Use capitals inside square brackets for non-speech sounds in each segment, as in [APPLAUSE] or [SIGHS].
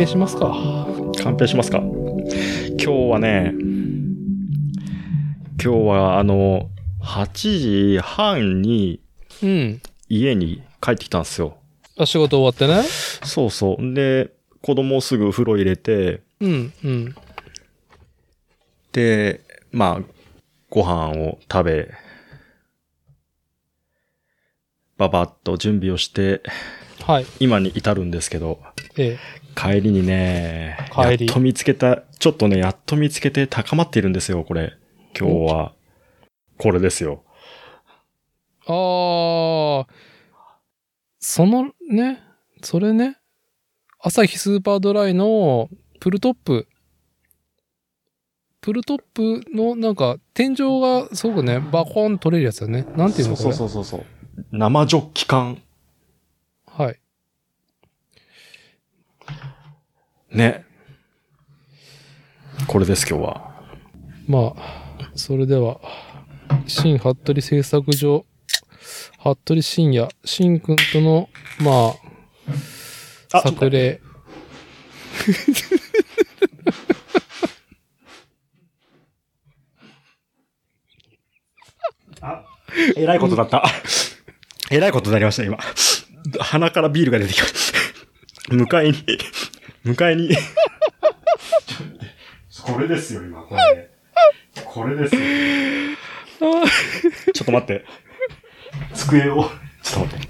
一旦乾杯しますか。乾杯しますか。今日はね、今日はあの、8時半にうん。家に帰ってきたんですよ。あ、仕事終わってね。そうそう。で、子供をすぐお風呂入れて、うん、うん。で、まあ、ご飯を食べ、ばばっと準備をして、はい。今に至るんですけど、ええ。帰りにね、やっと見つけた、ちょっとね、やっと見つけて高まっているんですよ、これ。今日は。これですよ。ああ、そのね、それね、朝日スーパードライのプルトップ、プルトップのなんか天井がすごくね、バコン取れるやつだね。なんていうのこそうれ。そうそうそう。生ジョッキ缶。はい。ね。これです、今日は。まあ、それでは、新服部製作所、服部深也、新君との、まあ、あ作例。[LAUGHS] えらいことだった。[LAUGHS] えらいことになりました、今。鼻からビールが出てきました。[LAUGHS] 迎えに、迎えに。これですよ、今、これ。これですよ。[LAUGHS] ちょっと待って。机を、ちょっと待って。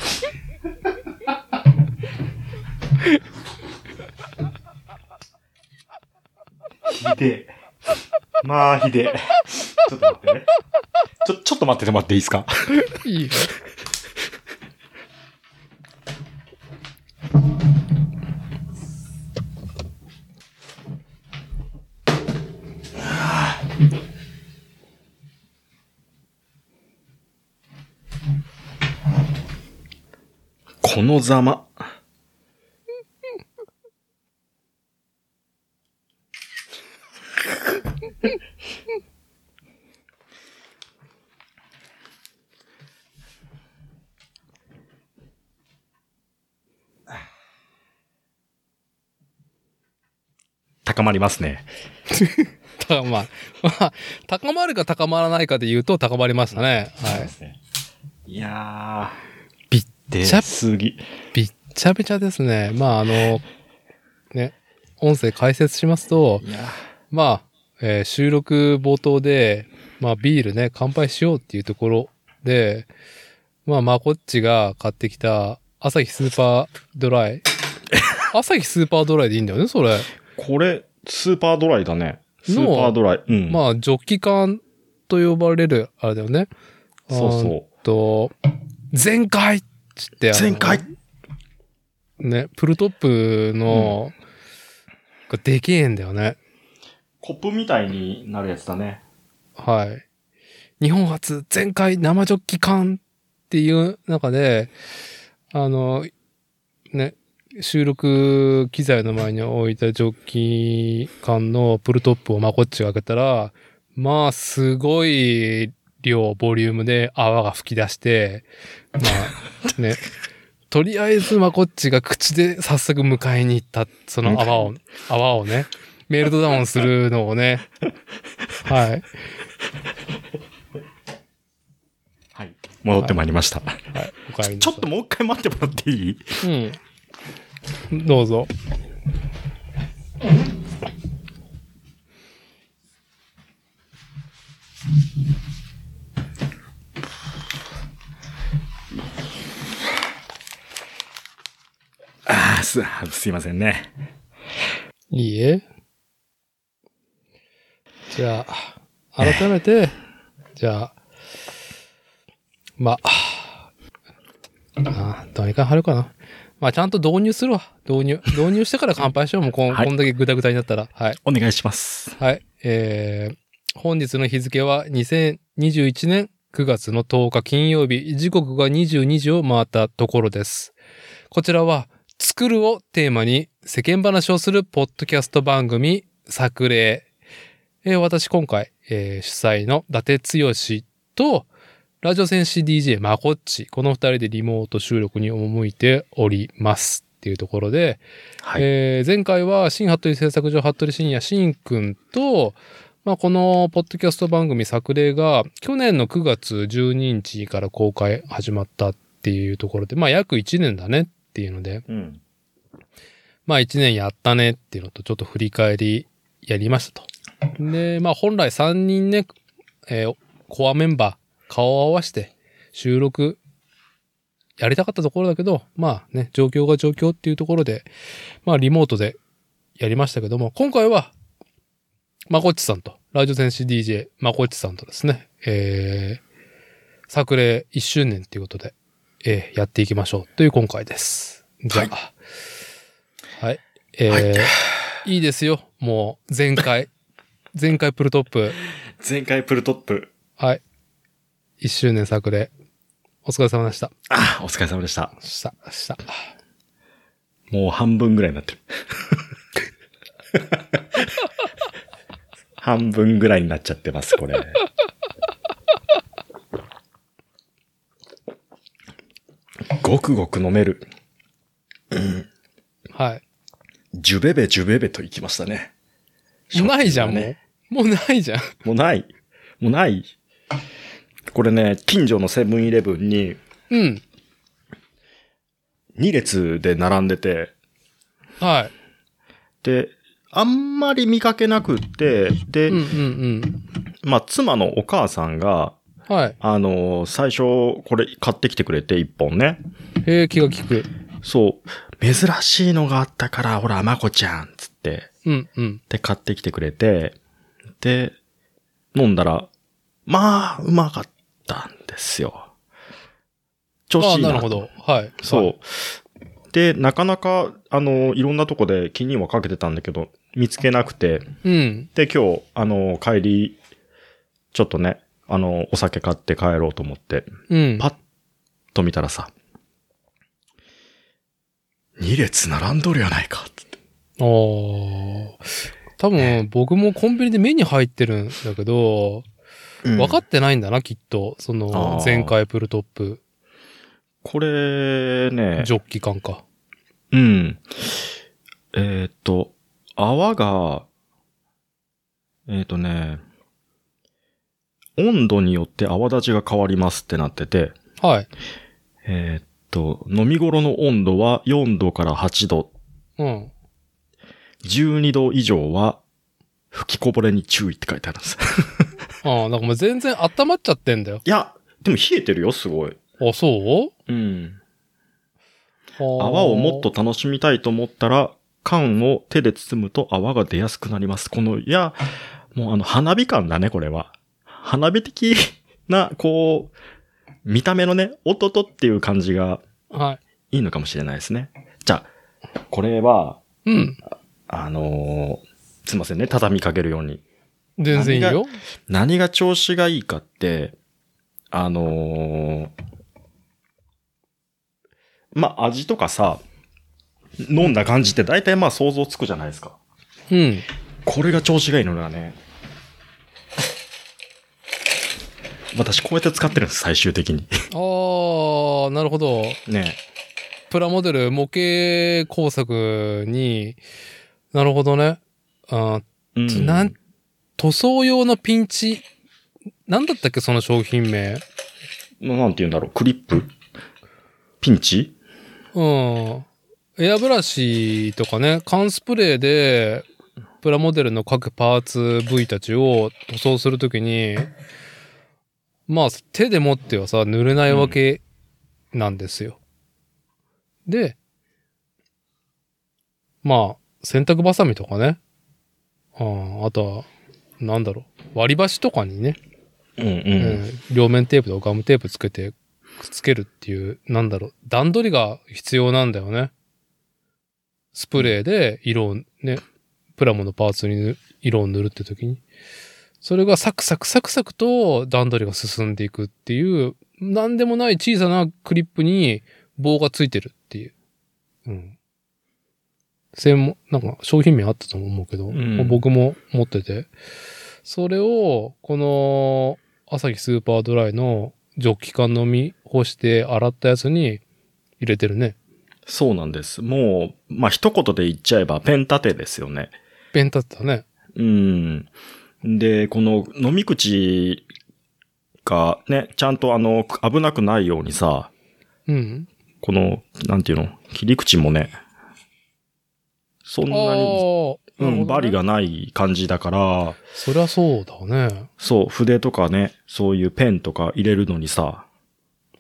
ひでえ。まあ、ひでえ。ちょっと待ってね。ちょ、ちょっと待っててもらっていいですか？いいのざま。高まりますね。[LAUGHS] たまあ、まあ、高まるか高まらないかで言うと高まりましたね。はい。すね。いやー、でちゃすぎ。びっちゃびちゃですね。まあ、あの、ね、音声解説しますと、まあ、えー収録冒頭で、まあ、ビールね、乾杯しようっていうところで、まあ、まこっちが買ってきた、朝日スーパードライ。[LAUGHS] 朝日スーパードライでいいんだよね、それ。これ、スーパードライだね。スのーパードライ。うん。まあ、ジョッキ缶と呼ばれる、あれだよね。そうそうと、全開っつって全開ね、プルトップの、がでけえんだよね。コップみたいになるやつだね。はい。日本初全開生ジョッキ缶っていう中で、あの、ね、収録機材の前に置いたジョッキ缶のプルトップをまこっちが開けたら、まあ、すごい量、ボリュームで泡が吹き出して、まあ、ね、[LAUGHS] とりあえずまこっちが口で早速迎えに行った、その泡を、泡をね、メルトダウンするのをね、はい。はい。戻ってまいりました。はい、お帰りなさいちょっともう一回待ってもらっていい？うん。どうぞ。す、[LAUGHS] すいませんね。いいえ。じゃあ、改めて、じゃあ、まあ、あどうにか貼るかな。まあ、ちゃんと導入するわ。導入。導入してから乾杯しよう。もうこん,、はいこんだけグダグダになったら。はい。お願いします。はい。えー、本日の日付は2021年9月の10日金曜日、時刻が22時を回ったところです。こちらは、作るをテーマに世間話をするポッドキャスト番組、作例。えー私今回、えー主催の伊達剛と、ラジオ戦士 DJ まこっち、この二人でリモート収録に赴いておりますっていうところで、はい。えー前回は新服部製作所服部深夜新くんと、まあ、このポッドキャスト番組作例が去年の9月12日から公開始まったっていうところで、まあ約1年だねっていうので、うん。まあ1年やったねっていうのとちょっと振り返りやりましたと。で、まあ本来3人ね、えーコアメンバー顔を合わせて収録やりたかったところだけど、まあね、状況が状況っていうところで、まあリモートでやりましたけども、今回は、まこっちさんと、ラジオ戦士 DJ まこっちさんとですね、えー、作例1周年っていうことで、えーやっていきましょうという今回です。じゃあ、はい。えーはいいいですよ。もう、前回。[LAUGHS] 前回プルトップ。前回プルトップ。はい。1周年作例。お疲れ様でした。あ、お疲れ様でした。した、した。もう半分ぐらいになってる。[LAUGHS] 半分ぐらいになっちゃってます、これ。ごくごく飲める。はい。ジュベベジュベベといきましたね。ないじゃん、もうね。。もうないじゃん。もうない。もうない。これね、近所のセブンイレブンにうん。2列で並んでて、はい。で、あんまり見かけなくって、で、うんうんうん。まあ、妻のお母さんが、はい。あのー最初、これ買ってきてくれて、一本ね。へえ、気が利く。そう。珍しいのがあったから、ほら、まこちゃん、つって、うんうん。で、買ってきてくれて、で、飲んだら、まあ、うまかったんですよ。調ああ、子いいな。なるほど。はい。そう。で、なかなか、あの、いろんなとこで気にはかけてたんだけど、見つけなくて、うん。で、今日、あの、帰り、ちょっとね、あの、お酒買って帰ろうと思って、うん。パッと見たらさ、二列並んどるやないか、つって。ああ。多分、僕もコンビニで目に入ってるんだけど、分かっってないんだな、きっと。そあの、ー前回プルトップ、これね、ジョッキ感か。うん。えーっと、泡が、えーっとね、温度によって泡立ちが変わりますってなってて、はい。えーっと、飲み頃の温度は4度から8度、うん。12度以上は吹きこぼれに注意って書いてあるんです。[LAUGHS] ああ、なんかもう全然温まっちゃってんだよ。いや、でも冷えてるよ、すごい。あ、そう？うん。泡泡をもっと楽しみたいと思ったら、缶を手で包むと泡が出やすくなります。この、いや、もうあの、花火感だね、これは。花火的な、こう、見た目のね、おっとっとっていう感じがはいいのかもしれないですね。じゃあ、これは、い。うん。あのーすいませんね、畳みかけるように。全然いいよ。何が調子がいいかって、あのーまあ、味とかさ、飲んだ感じって大体まあ想像つくじゃないですか。うん。これが調子がいいのがね、私こうやって使ってるんです、最終的に。ああ、なるほど。ねプラモデル模型工作に、なるほどね。あうーなん、塗装用のピンチ、なんだったっけ、その商品名？まあなんて言うんだろう、クリップ？ピンチ？うん。エアブラシとかね、缶スプレーで、プラモデルの各パーツ部位たちを塗装するときに、まあ、手で持ってはさ、塗れないわけなんですよ。で、まあ、洗濯バサミとかね。ああとは、なんだろう。割り箸とかにね、うんうん。うん両面テープとガムテープつけてくっつけるっていう、なんだろう、段取りが必要なんだよね。スプレーで色をね、プラモのパーツに塗色を塗るって時に。それがサクサクサクサクと段取りが進んでいくっていう、なんでもない小さなクリップに棒がついてるっていう。うん。専門、なんか商品名あったと思うけど、ん僕も持ってて、それを、この、朝日スーパードライのジョッキ缶飲み干して洗ったやつに入れてるね。そうなんです。もう、まあ、一言で言っちゃえばペン立てですよね。ペンタってたね。うん。で、この飲み口がね、ちゃんとあの、危なくないようにさ、うん。この、なんていうの、切り口もね、そんなに、うん、ねバリがない感じだから、そりゃそうだね。そう、筆とかね、そういうペンとか入れるのにさ、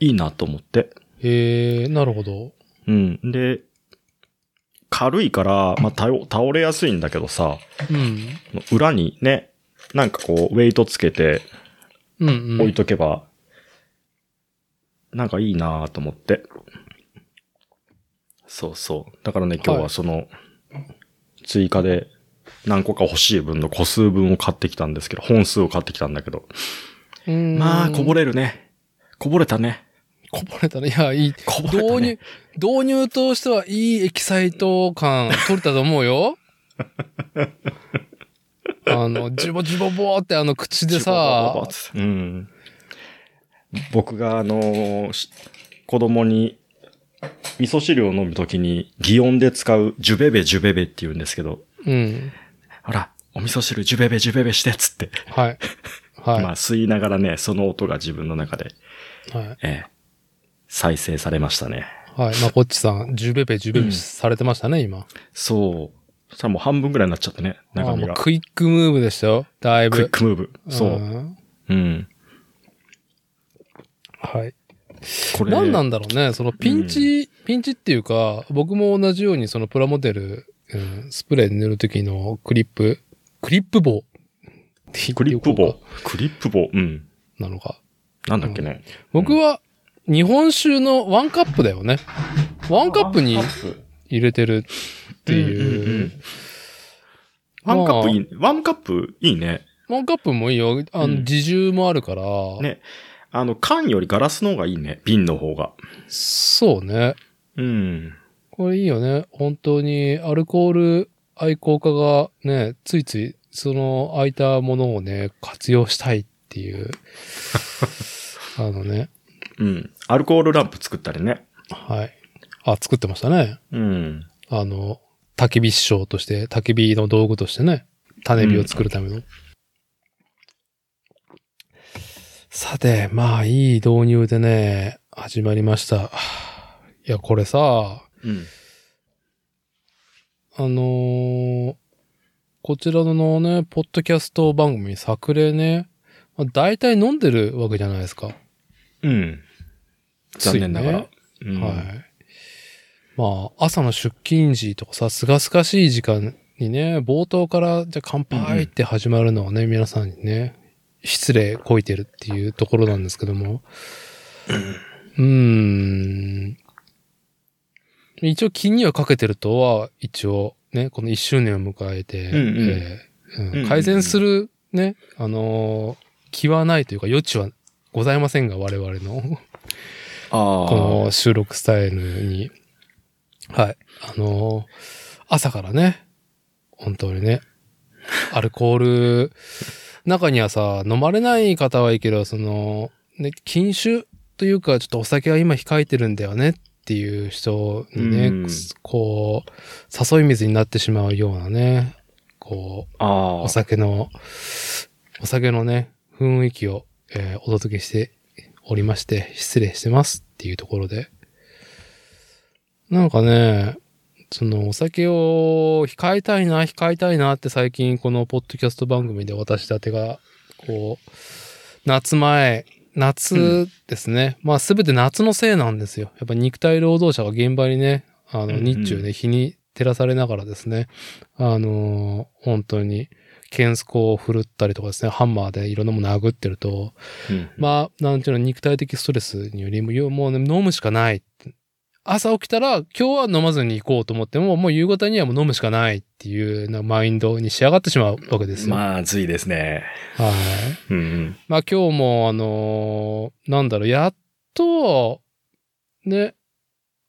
いいなと思って。へえ、なるほど。うん。で、軽いから、まあ、倒倒れやすいんだけどさ、うん。裏にね、なんかこう、ウェイトつけて。置いとけば、なんかいいなと思って。そうそう。だからね、今日ははいその、追加で何個か欲しい分の個数分を買ってきたんですけど、本数を買ってきたんだけど。うんまあ、こぼれるね。こぼれたね。こぼれたね。いや、いい。こぼれた導入ね。、導入としてはいいエキサイト感取れたと思うよ。[LAUGHS] あの、ジュボジュボボーってあの口でさ、うん。僕があのーし子供に味噌汁を飲むときに擬音で使うジュベベジュベベって言うんですけど、うん。ほら、お味噌汁ジュベベジュベベしてっつって。はい。はい。まあ吸いながらね、その音が自分の中で、はい。ええ再生されましたね。はい。まあ、こっちさん、ジュベベ、ジュベベされてましたね、今。そう。さあもう半分ぐらいになっちゃってね、中身が。あもうクイックムーブでしたよ。だいぶ。クイックムーブ。そう。んうん。はい。これ。何なんだろうね。そのピンチ、ピンチっていうか、僕も同じようにそのプラモデル、うん、スプレー塗るときのクリップ、クリップ棒クリップ棒。クリップ棒。うん。なのか。なんだっけね。僕は日本酒のワンカップだよね。ワンカップに入れてるっていう。んワンカップいい、ワンカップいいね。ワンカップもいいよ。あの、うん自重もあるから。ね。あの、缶よりガラスの方がいいね。瓶の方が。そうね。うん。これいいよね。本当に、アルコール愛好家がね、ついつい、その空いたものをね、活用したいっていう。[LAUGHS] あのね。うん。アルコールランプ作ったりね。はい。あ、作ってましたね。うん。あの、焚き火師匠として、焚き火の道具としてね、種火を作るための。さて、まあ、いい導入でね、始まりました。いや、これさ、うん。あのーこちらのね、ポッドキャスト番組、作例ね、まあ、大体飲んでるわけじゃないですか。うん。残念ながら。うんはい。まあ、朝の出勤時とかさ、すがすがしい時間にね、冒頭から、じゃあ乾杯って始まるのはね、皆さんにね、失礼こいてるっていうところなんですけども。うーん。一応気にはかけてるとは、一応ね、この1周年を迎えて、うんうんえーうんうんうん改善するね、あのー気はないというか余地はございませんが、我々の。この収録スタイルに。はい。あのー朝からね、本当にね、アルコール、中にはさ、飲まれない方はいいけど、その、ね、禁酒というか、ちょっとお酒は今控えてるんだよねっていう人にね、うんこう、誘い水になってしまうようなね、こう。お酒の、お酒のね、雰囲気を、えーお届けしておりまして、失礼してますっていうところで。なんかね、そのお酒を控えたいな、控えたいなって最近このポッドキャスト番組で私たちが、こう、夏前、夏ですね。まあすべて夏のせいなんですよ。やっぱ肉体労働者が現場にね、あの、うんうん日中ね、日に照らされながらですね、あのー本当に、ケンスコを振るったりとかですね、ハンマーでいろんなもの殴ってると、うんまあ、なんていうの、肉体的ストレスによりも、よもうね、飲むしかない。朝起きたら、今日は飲まずに行こうと思っても、もう夕方にはもう飲むしかないっていうなマインドに仕上がってしまうわけですよ。まずいですね。はい。うん。まあ今日も、あのーなんだろう、やっと、ね、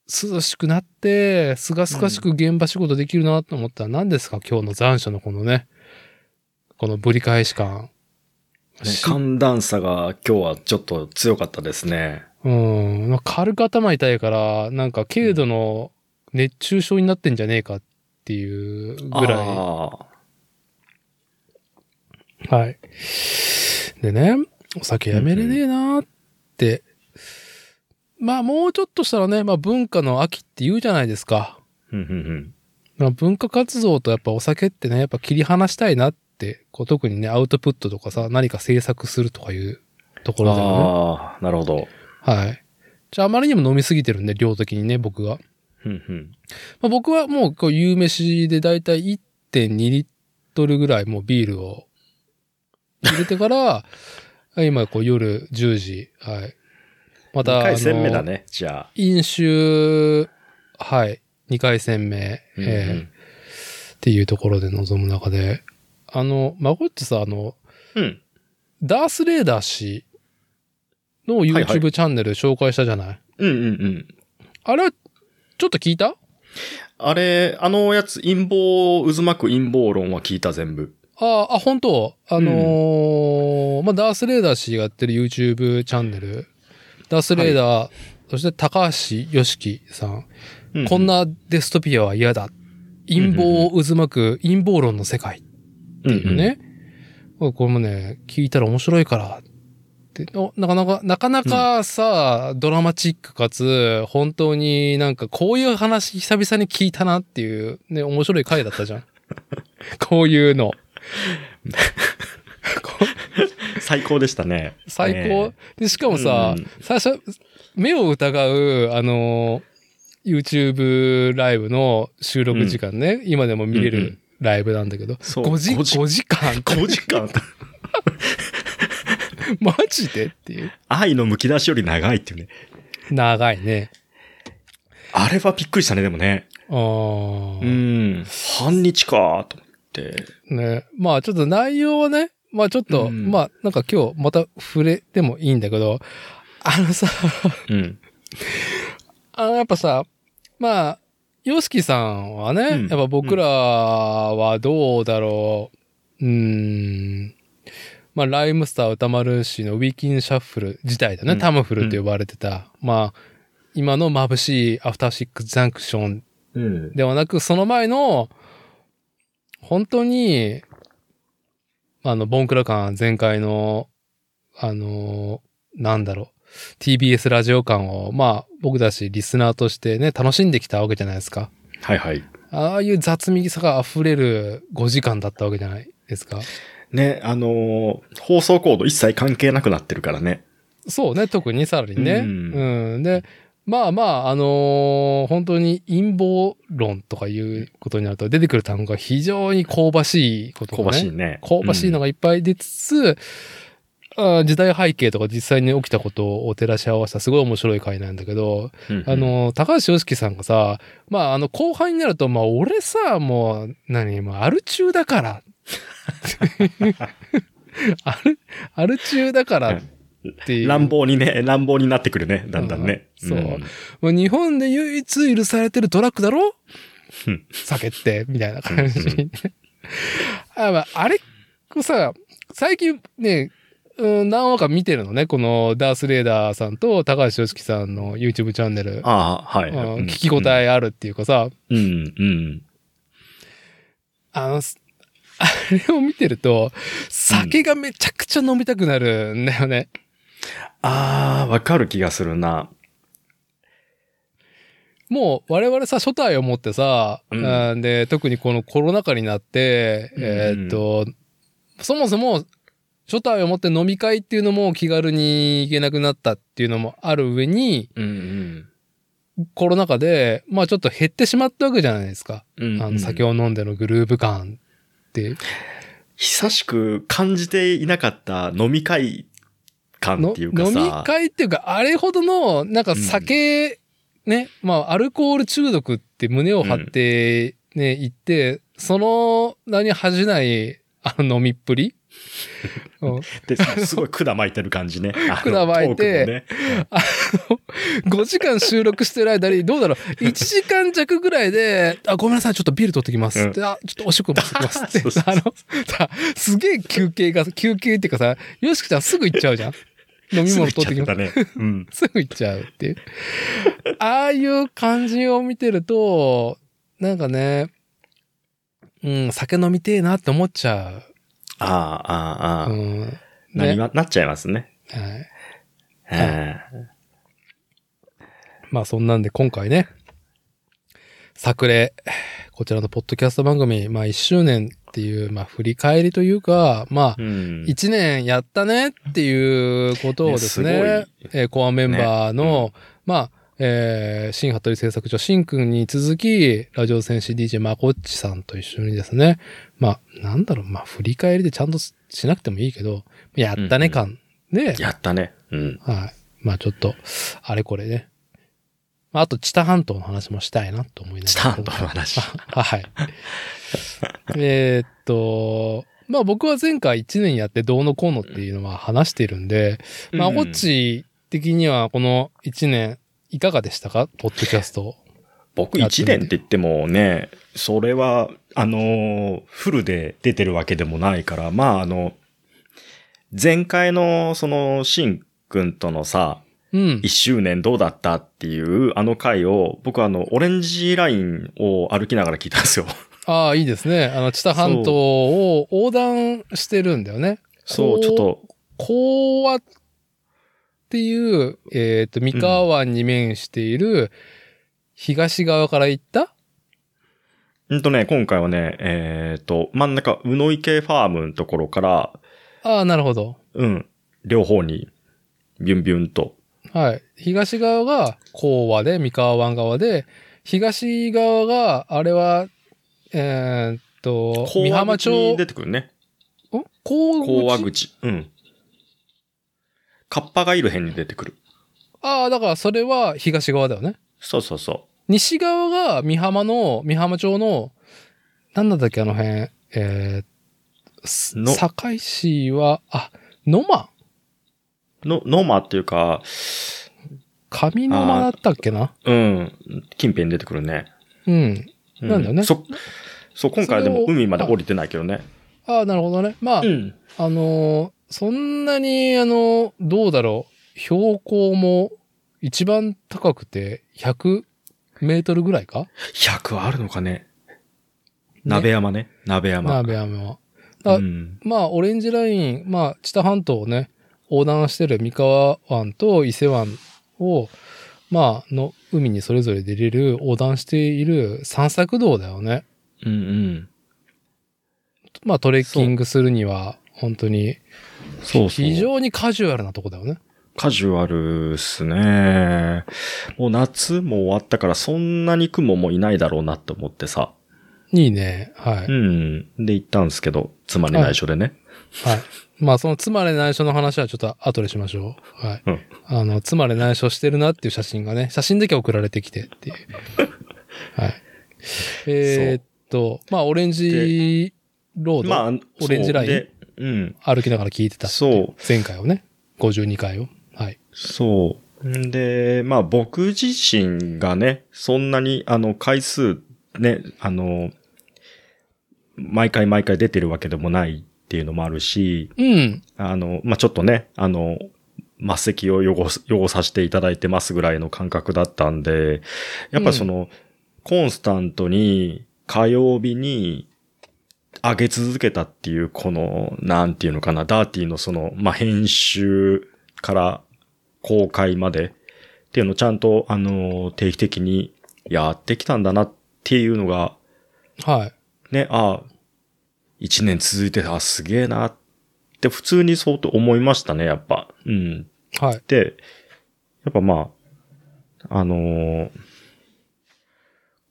涼しくなって、すがすがしく現場仕事できるなと思ったら、何ですか今日の残暑のこのね、このぶり返し感。寒暖差が今日はちょっと強かったですね。うん。軽く頭痛いから、なんか軽度の熱中症になってんじゃねえかっていうぐらい。あはい。でね、お酒やめれねえなーって。まあもうちょっとしたらね、まあ文化の秋って言うじゃないですか。ーうんうんうんまあ文化活動とやっぱお酒ってね、やっぱ切り離したいなって、こう特にね、アウトプットとかさ、何か制作するとかいうところでもああ、なるほど。ね。はい。じゃああまりにも飲みすぎてるんで、量的にね、僕が。うんうんまあ、僕はもうこう夕飯でだいたい1.2リットルぐらいもうビールを入れてから、[LAUGHS] 今こう夜10時、はい。また、二回戦目だね、じゃあ。飲酒、はい。2回戦目、うんえーっていうところで臨む中で、あの、まあ、これってさ、あの、うん。うん。ダースレーダー氏のはいはい。YouTube チャンネル紹介したじゃない、うんうんうん。あれは、ちょっと聞いた？あれ、あのやつ、陰謀、渦巻く陰謀論は聞いた全部。ああ、あ、本当？あのーまあ、ダースレーダー氏がやってる YouTube チャンネル、ダースレーダー、そして高橋良樹さん,、うこん、なデストピアは嫌だ。陰謀を渦巻く陰謀論の世界っていうね。これもね、聞いたら面白いからなかなか、なかなかさ、ドラマチックかつ、本当になんかこういう話久々に聞いたなっていう、ね、面白い回だったじゃん。[LAUGHS] こういうの。[LAUGHS] 最高でしたね。最高、ねで、しかもさ、うん最初、目を疑う、あの、YouTube ライブの収録時間ね、今でも見れうんうん。るライブなんだけど、そう。5時、5時。5時間。5時間。[LAUGHS] [LAUGHS] マジでっていう。愛の剥き出しより長いっていうね。長いね。あれはびっくりしたね、でもね。あーうん。半日かと思って。ね。まあちょっと内容はね、まあちょっと、うんまあなんか今日また触れてもいいんだけど、あのさ、うん。あのやっぱさ、まあ、ヨシキさんはね、うんやっぱ僕らはどうだろう。うーん。まあ、ライムスター歌丸氏のウィーキンシャッフル自体だね、うんタムフルと呼ばれてた。まあ、今の眩しいアフターシックスジャンクションうん。ではなく、その前の、本当に、あの、ボンクラ感全開の、あの、なんだろう、TBS ラジオ感を、まあ、僕たちリスナーとしてね、楽しんできたわけじゃないですか。はいはい。ああいう雑味さが溢れる5時間だったわけじゃないですか。ね、あのー放送コード一切関係なくなってるからね。そうね、特にさらにね。ううんん。で、まあまあ、あのー本当に陰謀論とかいうことになると出てくる単語が非常に香ばしいことね。ばしいね。香ばしいのがいっぱい出つつ、あー時代背景とか実際に起きたことを照らし合わせたすごい面白い回なんだけど、うんうんあ、の、高橋良樹さんがさ、まあ、あの、後半になると、まあ、俺さ、もう、何、もう、アル中だから。[LAUGHS] アル、アル中だからっていう。乱暴にね、乱暴になってくるね、だんだんね。うんそうんもう日本で唯一許されてるドラッグだろ？うん酒って、みたいな感じ。[LAUGHS] あまあ、あれ、さ、最近ね、うん、何話か見てるのね。このダース・レーダーさんと高橋良樹さんの YouTube チャンネル。ああ、はい。聞き応えあるっていうかさ、うん、うん。あの、すあれを見てると、酒がめちゃくちゃ飲みたくなるんだよね。ああ、わかる気がするな。もう我々さ、初代を持ってさ、うんで、特にこのコロナ禍になって、うんえーっと、そもそも初代を持って飲み会っていうのも気軽に行けなくなったっていうのもある上に、うん、コロナ禍で、まあちょっと減ってしまったわけじゃないですか。うん。あの酒を飲んでのグルーヴ感。久しく感じていなかった飲み会感のっていうか飲みさ。会っていうか、あれほどの、なんか酒、ね、まあ、アルコール中毒って胸を張ってね、言って、その名に恥じない、あの飲みっぷりうん [LAUGHS] で、すごい管巻いてる感じね。[LAUGHS] あの管巻いてトークもね5時間収録してる間に、どうだろう、[LAUGHS] 1時間弱ぐらいで、あ、ごめんなさい、ちょっとビール取ってきます。うんであ、ちょっとおしっこ持ってきますって。あの、さ、すげえ休憩が、休憩っていうかさ、よしきちゃんすぐ行っちゃうじゃん。飲み物取ってきます。すぐ行っちゃったね。うん。すぐ行っちゃうっていう。ああいう感じを見てると、なんかね、うん、酒飲みてえなって思っちゃああ、ああ、あう。あ。うん。なりね。まなっちゃいますね。はい。えまあそんなんで今回ね、作例、こちらのポッドキャスト番組、まあ1周年っていう、まあ振り返りというか、まあえうん。1年やったねっていうことをですね、ねえーコアメンバーの、まあ、えー新服部製作所、新くんに続き、ラジオ戦士 DJ まこっちさんと一緒にですね、まあ、なんだろう、まあ、振り返りでちゃんとしなくてもいいけど、やったね感で、やったね。うん。はい。まあちょっと、あれこれね。まああと、知多半島の話もしたいなと思いながら。チタンとの話。[LAUGHS] はい。えーっと、まあ僕は前回1年やってどうのこうのっていうのは話してるんで、まあうんこっち的にはこの1年いかがでしたか？ポッドキャスト。僕1年って言ってもね、それは、あのー、フルで出てるわけでもないから、まああの、前回のその、シンくんとのさ、うん1。周年どうだったっていうあの回を、僕はあの、オレンジラインを歩きながら聞いたんですよ。ああ、いいですね。あの、知多半島を横断してるんだよね。そう、ちょっと、講和っていう、えっ、と、三河湾に面している、東側から行った？うんとね、今回はね、えっ、と、真ん中、うの池ファームのところから、ああ、なるほど。うん、両方に、ビュンビュンと。はい。東側が講和で、三河湾側で、東側が、あれは、えーっと、講和美浜町出てくるね。ん講講和口。うん。カッパがいる辺に出てくる。ああ、だからそれは東側だよね。そうそうそ西側が美浜の、美浜町の、なんだったっけ、あの辺、えー、堺市は、あ、野間う。の、ノマっていうか、上野間だったっけな？うん、近辺に出てくるね。うん。うなんだよねそ、そう、今回はでも海まで降りてないけどね。ああ、なるほどね。まあ、ん。あのーそんなに、あのどうだろう。標高も一番高くて100メートルぐらいか？100あるのかね。鍋山ね。鍋山。鍋山は。あうん。まあ、オレンジライン、まあ、知多半島をね、横断してる三河湾と伊勢湾を、まあ、の海にそれぞれ出れる、横断している散策道だよね。うんうん。まあ、トレッキングするには、本当に、そう。非常にカジュアルなとこだよね。カジュアルっすね。もう夏も終わったからそんなに雲もいないだろうなって思ってさ。いいね。はい。うん。で行ったんですけど、妻に内緒でね。はい。まあ、その妻で内緒の話はちょっと後でしましょう。はい。うんあの、妻で内緒してるなっていう写真がね、写真だけ送られてきてっていう。はい。[LAUGHS] えーっと、まあ、オレンジロード、まあ、オレンジライン？そうん。歩きながら聞いてた。そう。前回をね、52回を。はい。そう。んで、まあ僕自身がね、そんなにあの回数ね、あの、毎回毎回出てるわけでもないっていうのもあるし、うん。あの、まあちょっとね、あの、末席を汚す、汚させていただいてますぐらいの感覚だったんで、やっぱその、コンスタントに火曜日に上げ続けたっていう、この、なんていうのかな、ダーティーのその、まあ、編集から公開までっていうのをちゃんと、あの、定期的にやってきたんだなっていうのが、はい。ね、ああ、一年続いてた、あすげえなって普通にそうと思いましたね、やっぱ。うん。はい。で、やっぱまあ、あのー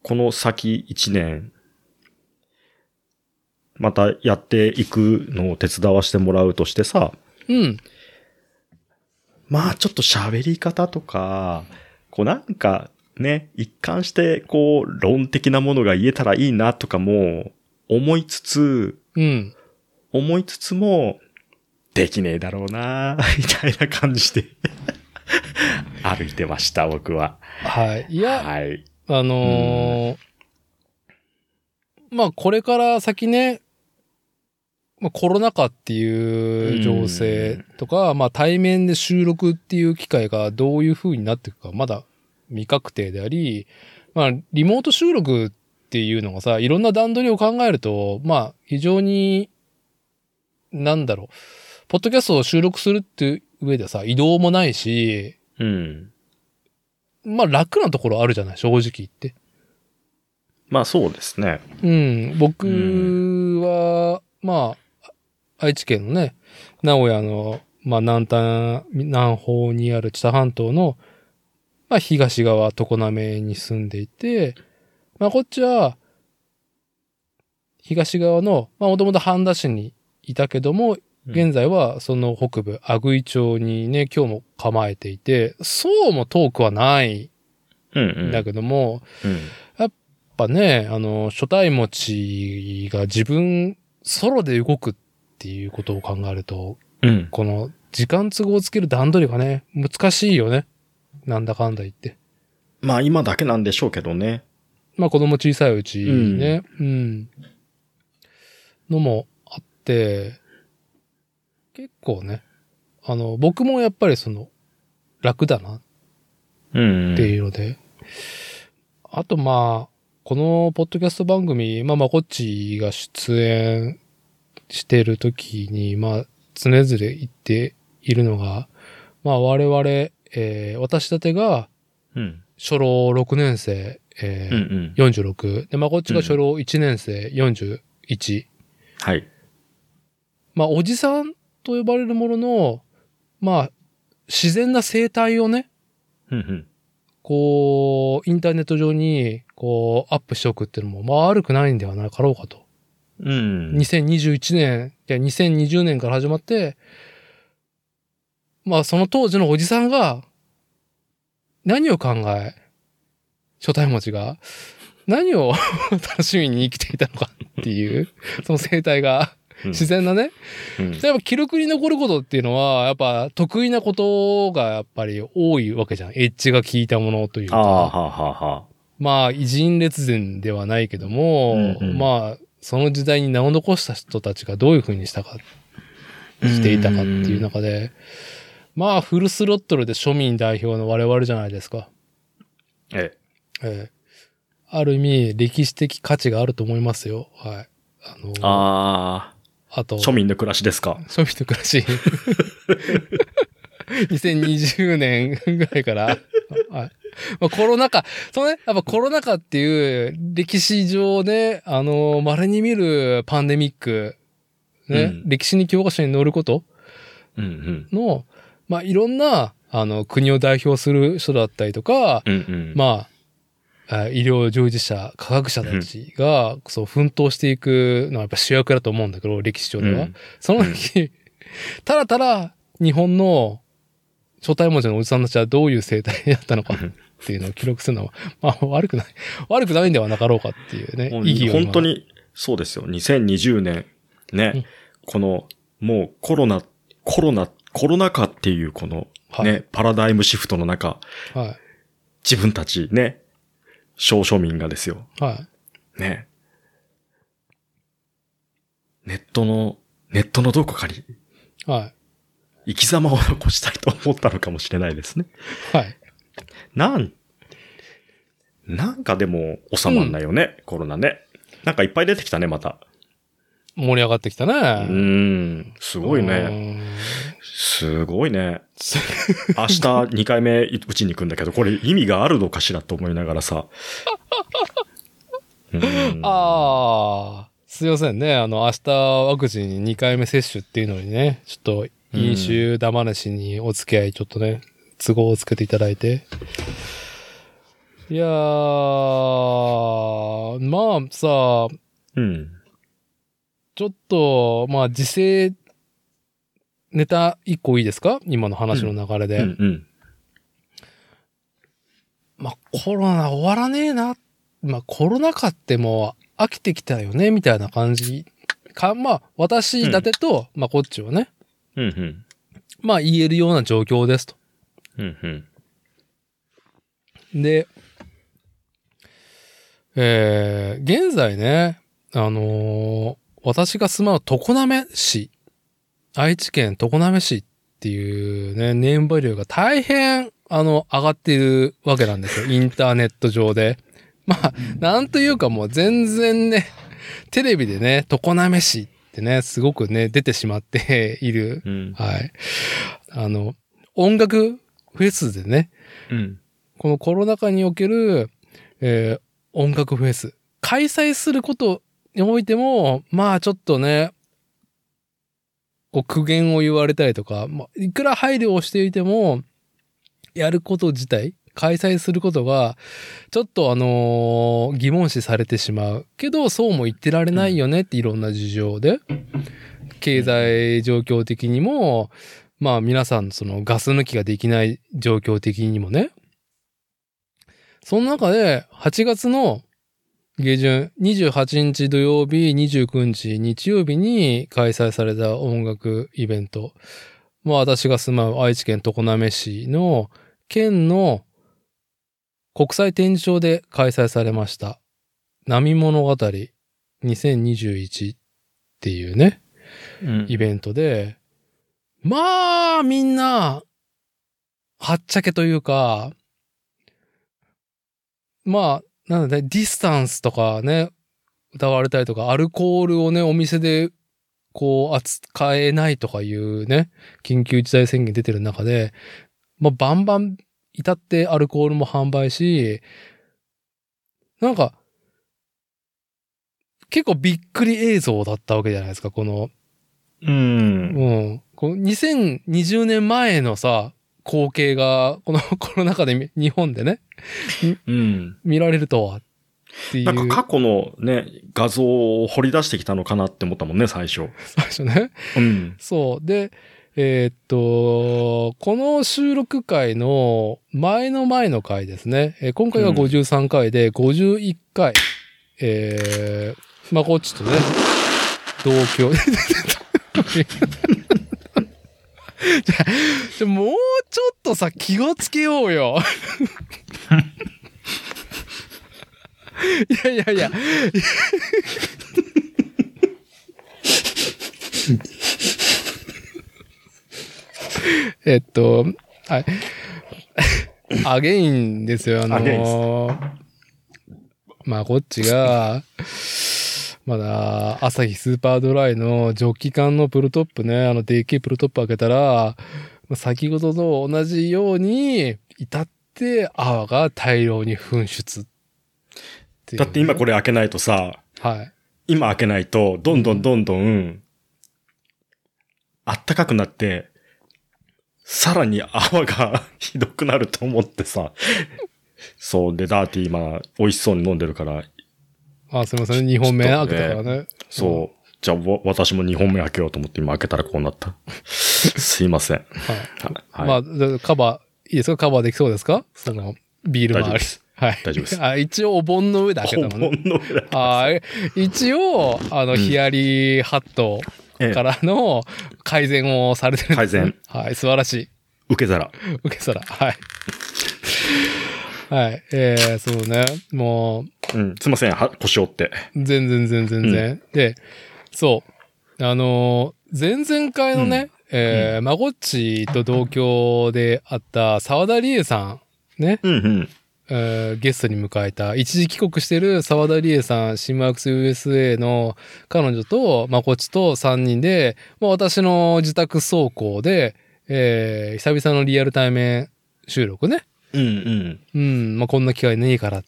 この先一年、またやっていくのを手伝わせてもらうとしてさ、うん。まあちょっと喋り方とか、こうなんかね、一貫してこう論的なものが言えたらいいなとかも思いつつ、うん。思いつつも、できねえだろうな [LAUGHS] みたいな感じで [LAUGHS] 歩いてました、僕は。はい。いや、はい。あのーまあ、これから先ね、まあ、コロナ禍っていう情勢とか、まあ、対面で収録っていう機会がどういう風になっていくか、まだ未確定であり、まあ、リモート収録っていうのがさ、いろんな段取りを考えると、まあ、非常に、なんだろう、ポッドキャストを収録するっていう上でさ、移動もないし、うん。まあ、楽なところあるじゃない、正直言って。まあそうですね。うん、僕は、まあ、愛知県のね、名古屋の、まあ、南端、南方にある知多半島の、まあ、東側、常滑に住んでいて、まあ、こっちは、東側の、まあ、もともと半田市にいたけども、現在はその北部、阿久井町にね、今日も構えていて、そうも遠くはないうんうんん。だけども、うん。やっぱね、あの、初対持ちが自分ソロで動くっていうことを考えると、うん。この時間都合をつける段取りがね、難しいよね。なんだかんだ言って。まあ今だけなんでしょうけどね。まあ子供小さいうちね、うん、のもあって、結構ね、あの、僕もやっぱりその、楽だなうん。っていうので、あとまあ、このポッドキャスト番組、まあまあこっちが出演してる時に、まあ常々言っているのが、まあ我々、えー私立てがうん。初老6年生、えうんーうん。46。で、まあこっちが初老1年生41。はい。まあおじさんと呼ばれるものの、まあ自然な生態をね、うんうん。こう、インターネット上に、こう、アップしておくっていうのも、まあ悪くないんではなかろうかと。うん。2021年、いや、2020年から始まって、まあその当時のおじさんが、何を考え、初対持ちが、何を [LAUGHS] 楽しみに生きていたのかっていう、その生態が、自然なね、うん。やっぱ記録に残ることっていうのは、やっぱ得意なことがやっぱり多いわけじゃん。エッジが効いたものというか。はあ、はあ、はあ。まあ、偉人列伝ではないけども、うんうんまあ、その時代に名を残した人たちがどういう風にしたか、していたかっていう中で、まあ、フルスロットルで庶民代表の我々じゃないですか。えええある意味、歴史的価値があると思いますよ。はい。あの、ああと、あ、庶民の暮らしですか？庶民の暮らし。[LAUGHS] [LAUGHS] 2020年ぐらいから、はい [LAUGHS] まあ、コロナ禍、そのね、やっぱコロナ禍っていう歴史上ね、あの、稀に見るパンデミック、ね、うん歴史に教科書に載ることうんの、まあ、いろんな、あの、国を代表する人だったりとか、うん。うんうん。まあ、あ医療従事者、科学者たちが、そう、奮闘していくのはやっぱ主役だと思うんだけど、歴史上では。うんその時、[LAUGHS] ただただ日本の初対文字のおじさんたちはどういう生態だったのかっていうのを記録するのは、まあ悪くない、[LAUGHS] 悪くないんではなかろうかっていうね意義を今本当。に、そうですよ。2020年、ね、うんこの、もうコロナ、コロナ、コロナ禍っていうこの、はいね、パラダイムシフトの中、は自分たちね、小庶民がですよ。い。はい。ね。ネットの、ネットのどこかにはい。生き様を残したいと思ったのかもしれないですね。はい。なん、なんかでも収まんないよね、コロナね。なんかいっぱい出てきたね、また。盛り上がってきたね。うーん、すごいね。ね。すごいね。す明日2回目打ちに行くんだけど、これ意味があるのかしらと思いながらさ。う [LAUGHS] んああ、すいませんね。あの、明日ワクチン2回目接種っていうのにね、ちょっと飲酒だまなしにお付き合いちょっとね、都合をつけていただいて。いやー、まあさ、うん。ちょっと、まあ時勢、ネタ1個いいですか？今の話の流れで。うんうん。まあコロナ終わらねえな。まあコロナ禍ってもう飽きてきたよね、みたいな感じか、まあ、私立てと、まあ、こっちはね、うんうん。まあ、言えるような状況ですと。うんうん。で、えー、現在ね、あのー私が住まう常滑市、愛知県常滑市っていうね、ネームバリューが大変、あの、上がっているわけなんですよ。[LAUGHS] インターネット上で。まあ、なんというかもう全然ね、テレビでね、常滑市ってね、すごくね、出てしまって [LAUGHS] いる。うん。はい。あの、音楽フェスでね、うん。このコロナ禍における、えー音楽フェス。開催することにおいても、まあちょっとね、こう苦言を言われたりとか、まあ、いくら配慮をしていても、やること自体、開催することが、ちょっとあのー疑問視されてしまう。けど、そうも言ってられないよねっていろんな事情で、経済状況的にも、まあ皆さんそのガス抜きができない状況的にもね、その中で、8月の下旬、28日土曜日、29日日曜日に開催された音楽イベント。まあ私が住まう愛知県常滑市の県の国際展示場で開催されました。波物語。2021っていうね、うん。イベントで、まあ、みんな、はっちゃけというか、まあ、なんだね、ディスタンスとかね、歌われたりとか、アルコールをね、お店で、こう、扱えないとかいうね、緊急事態宣言出てる中で、まあ、バンバン、至ってアルコールも販売し、なんか、結構びっくり映像だったわけじゃないですか、この、うん。うん。こう2020年前のさ、光景が、このコロナ禍でみ日本でね、うん。見られるとは、っていう。なんか過去のね、画像を掘り出してきたのかなって思ったもんね、最初。[LAUGHS] 最初ね。うん。そう。で、えーっと、この収録回の前の前の回ですね。えー今回がうん53回で、51回、えー、まあ、こっちとね、同居。じゃもうちょっとさ、気をつけようよ。いやいやいや。[LAUGHS] [LAUGHS] えっと、はい。[LAUGHS] アゲインですよ、あのまあ、こっちが、まだ、朝日スーパードライのジョッキ缶のプルトップね、あの、でっけえプルトップ開けたら、まあ先ほどと同じように、至って泡が大量に噴出ていうだって今これ開けないとさ、はい。今開けないと、どんどんどんどん、あったかくなって、さらに泡がひどくなると思ってさ。そう。で、ダーティー今、美味しそうに飲んでるから、あ、すいません。2本目開けたからね。そう。じゃあ、わ私も2本目開けようと思って今開けたらこうなった。すいません。はい。はい。まあ、でカバー、いいですか？カバーできそうですか？その、ビール周り。大丈夫です。はい。大丈夫ですあ、一応お盆の上で開けたのね。本物の上だはい。一応、あの、んヒヤリハットええからの改善をされてるんです、ね。改はい。素晴らしい。受け皿。受け皿。はい。はい。えー、そうね。もうん。すいません。は腰折って。う、全然全然全然。で、そう。あのー前々回のね、えー、まごっちと同居であった沢田理恵さん、ね、うんうん。えーゲストに迎えた、一時帰国してる沢田理恵さん、シムワークス USA の彼女と、まこっちと3人で、まあ、私の自宅倉庫で、えー久々のリアル対面収録ね。うんうん。うん、まあ、こんな機会ねえからっ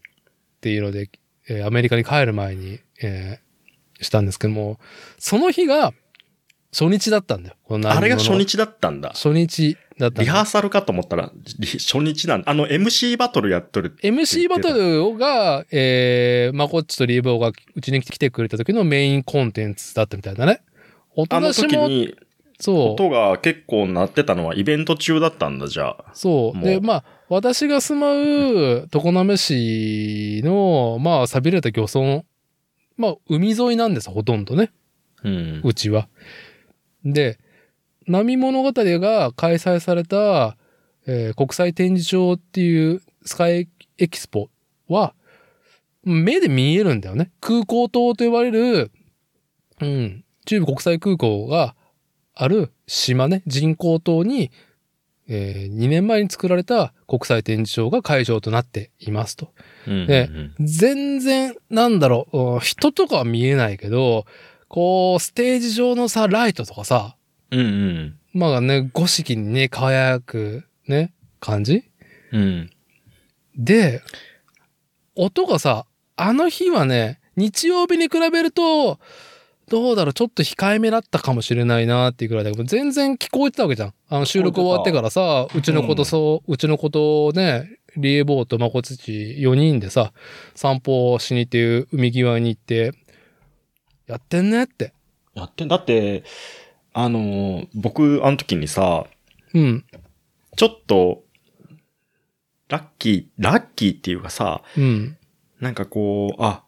ていうので、えーアメリカに帰る前に、えーしたんですけども、その日が初日だったんだよ。このあれが初日だったんだ。初日だったリハーサルかと思ったら、リ初日なんだ。あの、MC バトルやっとる。MC バトルが、えー、まこっちとリーボーがうちに来てくれた時のメインコンテンツだったみたいだね。音出しも、時に、そ音が結構鳴ってたのはイベント中だったんだ、じゃあ。う、そうで、まあ、私が住まう常滑市の、まあ、錆びれた漁村、まあ、海沿いなんです、ほとんどね。うん。うちは。で、波物語が開催された、えー国際展示場っていうスカイエキスポは、目で見えるんだよね。空港島と呼ばれる、うん、中部国際空港がある島ね、人工島に、え2年前に作られた国際展示場が会場となっていますと。うん。でうん全然、なんだろううん、人とかは見えないけど、こう、ステージ上のさ、ライトとかさ、うんうん。まあね、五色にね、輝く、ね、感じ？うん。で、音がさ、あの日はね、日曜日に比べると、どうだろう、ちょっと控えめだったかもしれないなっていうくらいだけど、全然聞こえてたわけじゃん。あの収録終わってからさ、うちの子とそう、うちの子とね、リエボーとマコツチ4人でさ、散歩しに行って海際に行って、やってんねって。やってんだって、あのー僕、あの時にさ、うん、ちょっと、ラッキー、ラッキーっていうかさ、うん、なんかこう、あ、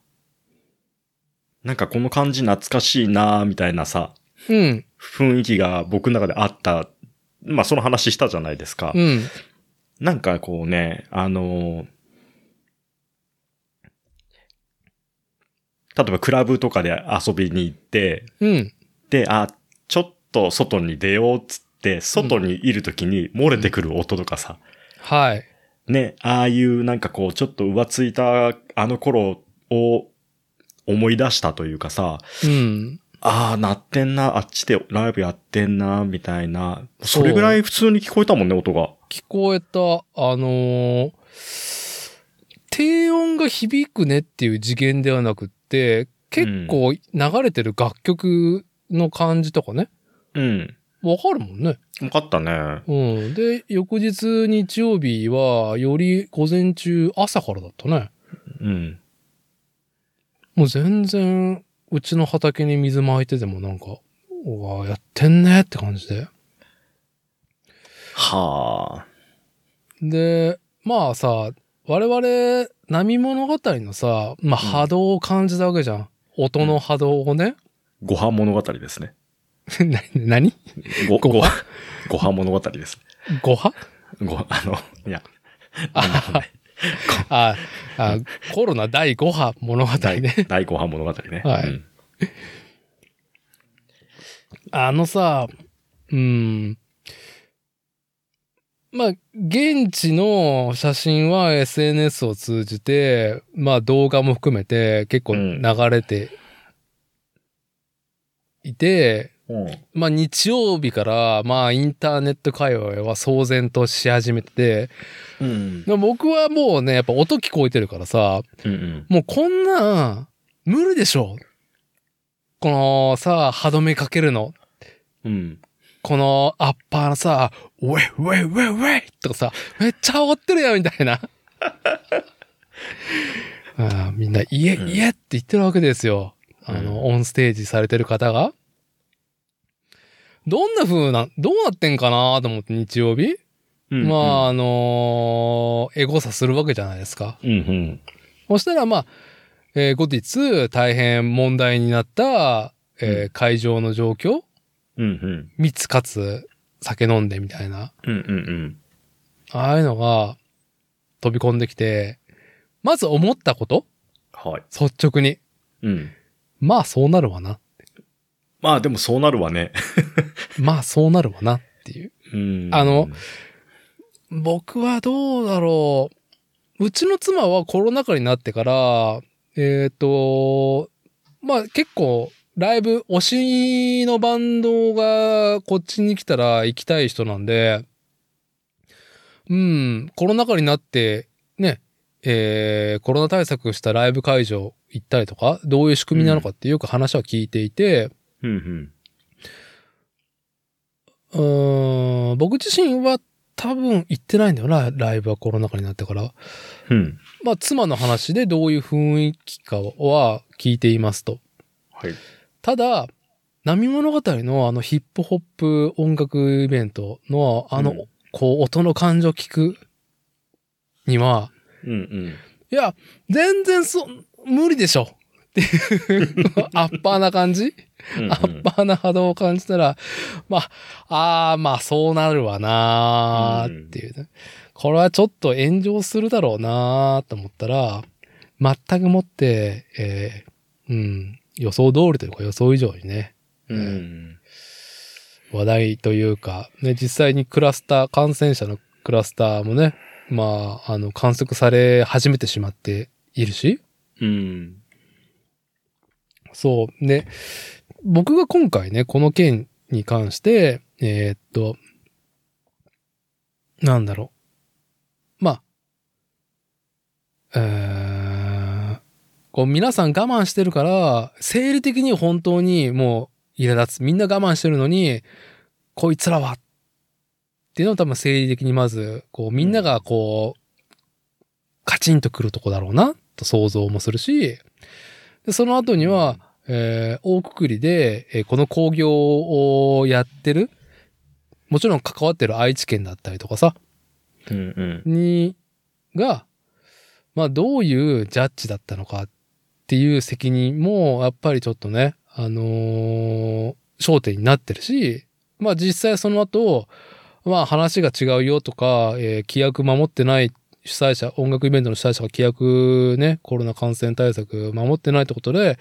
なんかこの感じ懐かしいなみたいなさ、うん、雰囲気が僕の中であった。まあその話したじゃないですか。うん、なんかこうね、あのー例えばクラブとかで遊びに行って、うん、で、あ、と外に出ようっつって、外にいる時に漏れてくる音とかさ、はい。ね、ああいうなんかこう、ちょっと浮ついたあの頃を思い出したというかさ、うん。ああ、鳴ってんな、あっちでライブやってんな、みたいな。それぐらい普通に聞こえたもんね、音が。聞こえた、あのー低音が響くねっていう次元ではなくって、結構流れてる楽曲の感じとかね、うん。わかるもんね。よかったね。うん。で、翌日日曜日は、より午前中、朝からだったね。うん。もう全然、うちの畑に水撒いててもなんか、うわやってんねって感じで。はあ。で、まあさ、我々、波物語のさ、まあ波動を感じたわけじゃん。音の波動をね。ご飯物語ですね。な、[LAUGHS] 何？ご、ごご、ご飯物語です。ごは？ご、あの、いや、あああ、コロナ第5波物語大、ね。大ご飯物語ね。はいうんあのさ、うん。まあ、現地の写真は SNS を通じて、まあ動画も含めて結構流れていて、うん。まあ日曜日から、まあインターネット界隈は騒然とし始めてて、うん。僕はもうね、やっぱ音聞こえてるからさ、うんうん。もうこんなん、無理でしょ。このさ、歯止めかけるの。うん。このアッパーのさ、ウェイウェイウェイウェイとかさ、めっちゃ煽ってるやんみたいな。[LAUGHS] あーみんな、イエ、うんイエって言ってるわけですよ。あうんの、オンステージされてる方が。どんな風な、どうなってんかなと思って日曜日、うん。まあ、あのーエゴサするわけじゃないですか。うんうん。そしたら、まあ、えー後日、大変問題になった、えー会場の状況？うんうん。密かつ酒飲んでみたいな。うんうんうん。ああいうのが飛び込んできて、まず思ったこと？はい。率直に。うん。まあそうなるわな。まあでもそうなるわね。[LAUGHS] まあそうなるわなっていう。うん。あの、僕はどうだろう。うちの妻はコロナ禍になってから、えっ、と、まあ結構ライブ、推しのバンドがこっちに来たら行きたい人なんで、うん、コロナ禍になって、ね、えー、コロナ対策したライブ会場行ったりとか、どういう仕組みなのかってよく話は聞いていて、うんうん。うーん、僕自身は多分行ってないんだよな、ライブはコロナ禍になってから。うん。まあ、妻の話でどういう雰囲気かは聞いていますと。はい。ただ、波物語のあのヒップホップ音楽イベントのあの、うんこう音の感情聞くには、うんうん。いや、全然そ、無理でしょ。っていう [LAUGHS] アッパーな感じうんうんアッパーな波動を感じたら、まあ、ああ、まあそうなるわなーっていうね、これはちょっと炎上するだろうなーと思ったら、全くもって、えーうん、予想通りというか予想以上にね、うん。話題というか、ね、実際にクラスター、感染者のクラスターもね、まあ、あの、観測され始めてしまっているし、うん。そう。で、僕が今回ね、この件に関して、えーっと、なんだろう。まあ、えー、こう皆さん我慢してるから、生理的に本当にもう苛立つ。みんな我慢してるのに、こいつらはっていうのを多分生理的にまず、こうみんながこう、カチンとくるとこだろうな、と想像もするし、でその後には、えー大くくりで、えーこの工業をやってる、もちろん関わってる愛知県だったりとかさ、うん。に、が、まあどういうジャッジだったのかっていう責任も、やっぱりちょっとね、あのー焦点になってるし、まあ実際その後、まあ話が違うよとか、えー規約守ってない主催者、音楽イベントの主催者が規約ね、コロナ感染対策守ってないってことで、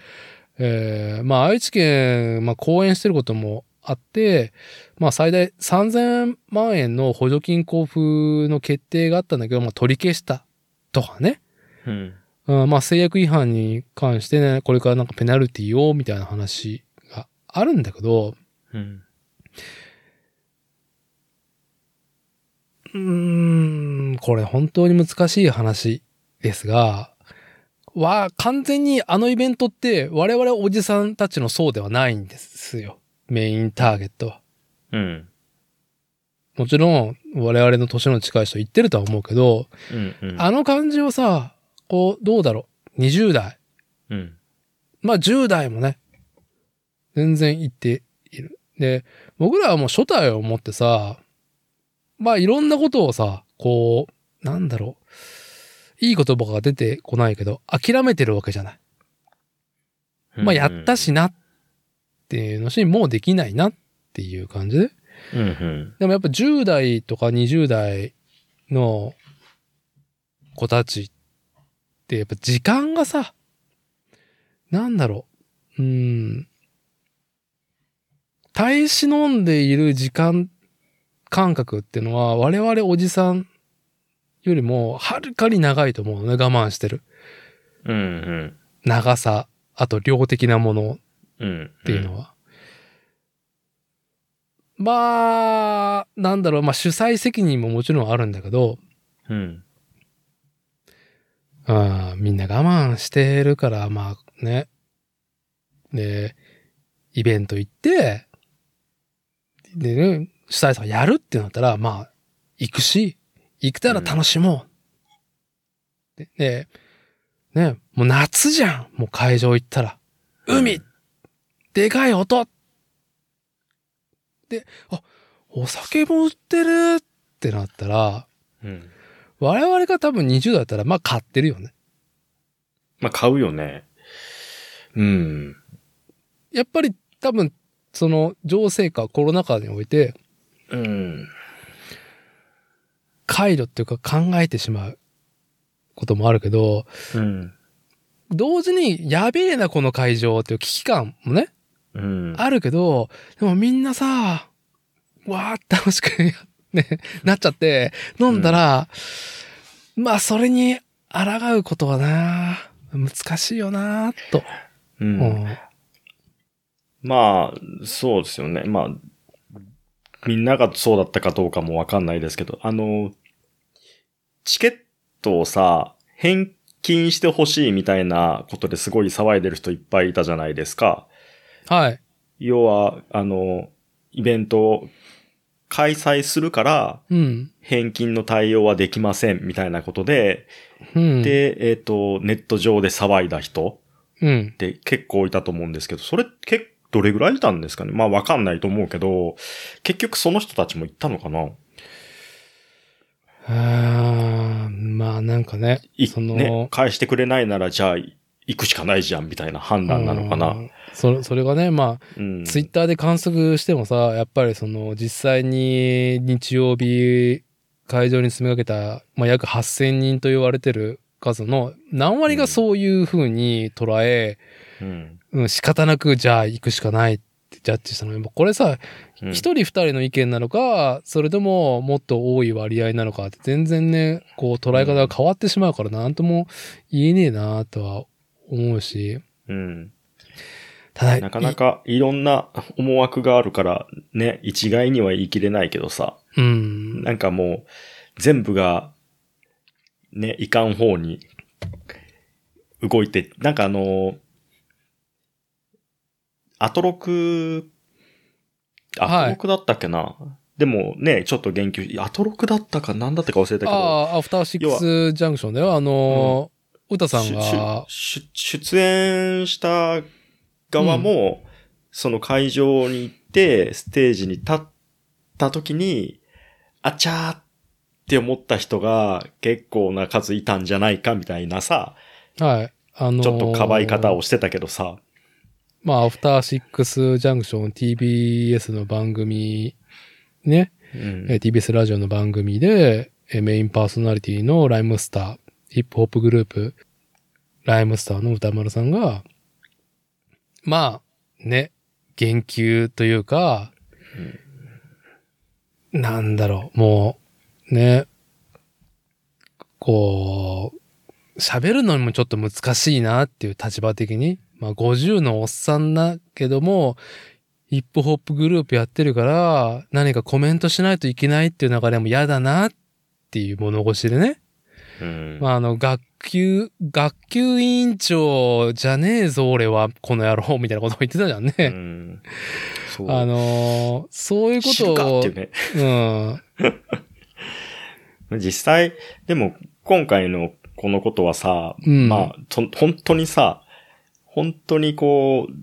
えーまあ愛知県、まあ講演してることもあって、まあ最大3000万円の補助金交付の決定があったんだけど、まあ取り消したとかね。うん。うん、まあ制約違反に関してね、これからなんかペナルティを、みたいな話があるんだけど、うん。うーん、これ本当に難しい話ですが、は、完全にあのイベントって我々おじさんたちの層ではないんですよ。メインターゲットは。うん。もちろん我々の年の近い人言ってるとは思うけど、うん。うん。あの感じをさ、こう、どうだろう。20代。うん。まあ10代もね、全然言っている。で、僕らはもう初代を持ってさ、まあいろんなことをさ、こう、なんだろう。いい言葉が出てこないけど、諦めてるわけじゃない。まあやったしなっていうのし、もうできないなっていう感じで。うん。うん。でもやっぱ10代とか20代の子たちってやっぱ時間がさ、なんだろう。うーん。耐え忍んでいる時間感覚っていうのは我々おじさんよりもはるかに長いと思うのね、我慢してる。うん。うん。長さ、あと量的なものうん。っていうのは。まあ、なんだろう、まあ主催責任ももちろんあるんだけど、うん。あーみんな我慢してるから、まあね。で、イベント行って、でね、主催者がやるってなったら、まあ、行くし、行くたら楽しもう。で、でね、もう夏じゃんもう会場行ったら。海、でかい音で、あ、お酒も売ってるってなったら、うん。我々が多分20代だったら、まあ買ってるよね。まあ、買うよね。うん。やっぱり多分、その情勢下、コロナ禍において、うん。回路っていうか考えてしまうこともあるけど、うん。同時にやべえなこの会場っていう危機感もね、うん。あるけど、でもみんなさ、わーって楽しくね、なっちゃって、飲んだら、まあそれに抗うことはな、難しいよなと。う。うんん。まあ、そうですよね。まあ、みんながそうだったかどうかもわかんないですけど、あの、チケットをさ、返金してほしいみたいなことですごい騒いでる人いっぱいいたじゃないですか。はい。要は、あの、イベントを開催するから、うん。返金の対応はできませんみたいなことで、うん。、で、えっ、と、ネット上で騒いだ人うんっ。て結構いたと思うんですけど、それ結どれぐらいいたんですかね？まあわかんないと思うけど、結局その人たちも行ったのかな？あーまあなんかね、いその、ね、返してくれないならじゃあ、行くしかないじゃんみたいな判断なのかな。うんそれ、それがね、まあ、うん。ツイッターで観測してもさ、やっぱりその実際に日曜日会場に詰めかけた、まあ、約8000人と言われてる数の何割がそういう風に捉え、うん。うん、仕方なくじゃあ行くしかないってジャッジしたのに、これさ、うん。一、人二人の意見なのか、それとももっと多い割合なのかって全然ね、こう捉え方が変わってしまうからなんとも言えねえなとは思うし、うん。ただ、なかなかいろんな思惑があるから、ね、一概には言い切れないけどさ、い、うん、なんかもう、全部が、ね、いかん方に、動いて、なんかあの、アトロク、アトロクだったっけな、でもね、ちょっと言及、アトロクだったか何だったか忘れたけど、ああ、アフターシックスジャンクションだよ。あのー、歌さんが、しし出演した側も、その会場に行って、ステージに立った時に、あちゃーって思った人が結構な数いたんじゃないかみたいなさ、はい。あのーちょっとかばい方をしてたけどさ、まあ、アフターシックスジャンクション TBS の番組、ね、うん。えー TBS ラジオの番組で、えーメインパーソナリティのライムスター、ヒップホップグループ、ライムスターの歌丸さんが、まあ、ね、言及というか、なんだろう、もう、ね、こう、喋るのにもちょっと難しいなっていう立場的に、まあ50のおっさんだけども、ヒップホップグループやってるから、何かコメントしないといけないっていう流れも嫌だなっていう物腰でね。うんまあ、あの、学級、学級委員長じゃねえぞ、俺は、この野郎、みたいなことを言ってたじゃんね。うんそうあのーそういうことを、ね。うん。[LAUGHS] 実際、でも今回のこのことはさ、うんまあ、と、本当にさ、本当にこう、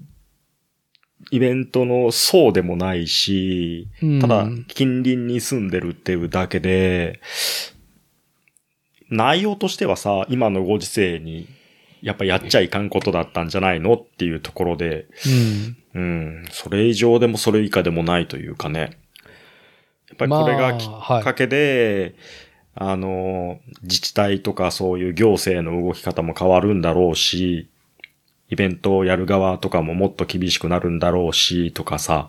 イベントの層でもないし、うんただ近隣に住んでるっていうだけで、内容としてはさ、今のご時世に、やっぱやっちゃいかんことだったんじゃないのっていうところで、うん。うん、それ以上でもそれ以下でもないというかね。やっぱりこれがきまあっかけで、あの、自治体とかそういう行政の動き方も変わるんだろうし、イベントをやる側とかももっと厳しくなるんだろうし、とかさ。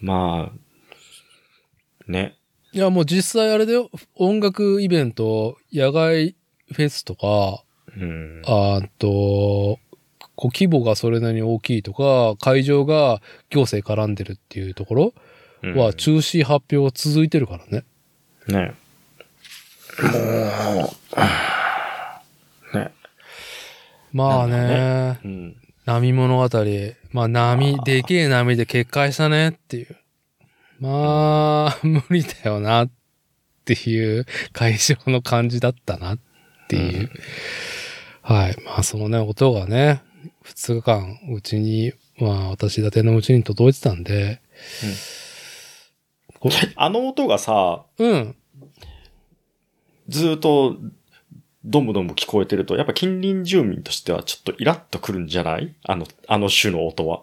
まあ、ね。いや、もう実際あれだよ。音楽イベント、野外フェスとか、うん。あーと、こう規模がそれなりに大きいとか、会場が行政絡んでるっていうところうんは中止発表続いてるからね。ね。もう、ね。まあなんだね、うん。波物語。まあ波、でけえ波で決壊したねっていう。まあ、無理だよなっていう会場の感じだったなっていう。はい。まあそのね、音がね、2日間うちに、まあ私立てのうちに届いてたんで、こあの音がさ、うん。ずーっと、どむどむ聞こえてると、やっぱ近隣住民としてはちょっとイラッとくるんじゃない？あの、あの種の音は。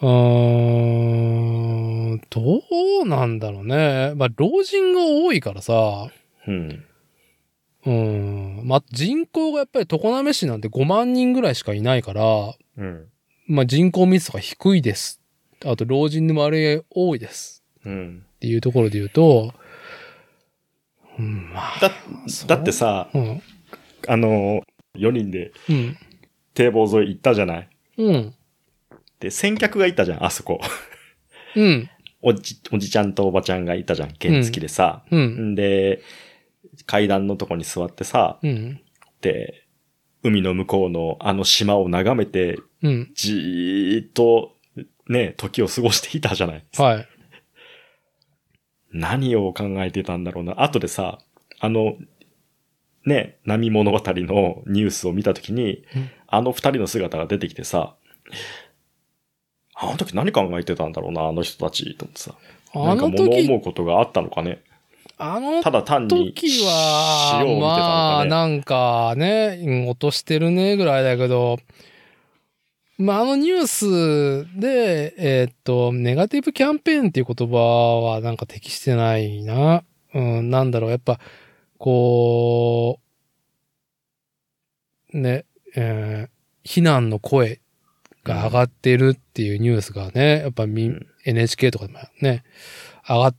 うーん、どうなんだろうね。まあ老人が多いからさ、うん。うん。まあ、人口がやっぱり常滑市なんて5万人ぐらいしかいないから、うん。まあ人口密度が低いです。あと老人の割合多いです。うん。っていうところで言うと、うん、まあ。だ、だってさ、うん。あの、4人でうん。堤防沿い行ったじゃない？うん。で、先客がいたじゃん、あそこ。うん。おじ、おじちゃんとおばちゃんがいたじゃん、原付でさ。うん。んで、階段のとこに座ってさ、うん。で、海の向こうのあの島を眺めて、うん。じーっと、ね、時を過ごしていたじゃない？はい。何を考えてたんだろうな。後でさ、あの、ね、波物語のニュースを見たときに、うんあの二人の姿が出てきてさ、あの時何考えてたんだろうな、あの人たち、と思ってさ。なんか物時思うことがあったのかね。あのただ単には、まあ。なんかね、うん落としてるねぐらいだけど、まあ、あのニュースで、えーっと、ネガティブキャンペーンっていう言葉はなんか適してないな。うん、なんだろう、やっぱ、こう、ね、えー非難の声が上がってるっていうニュースがね、やっぱみ、うん NHK とかでもね、上がって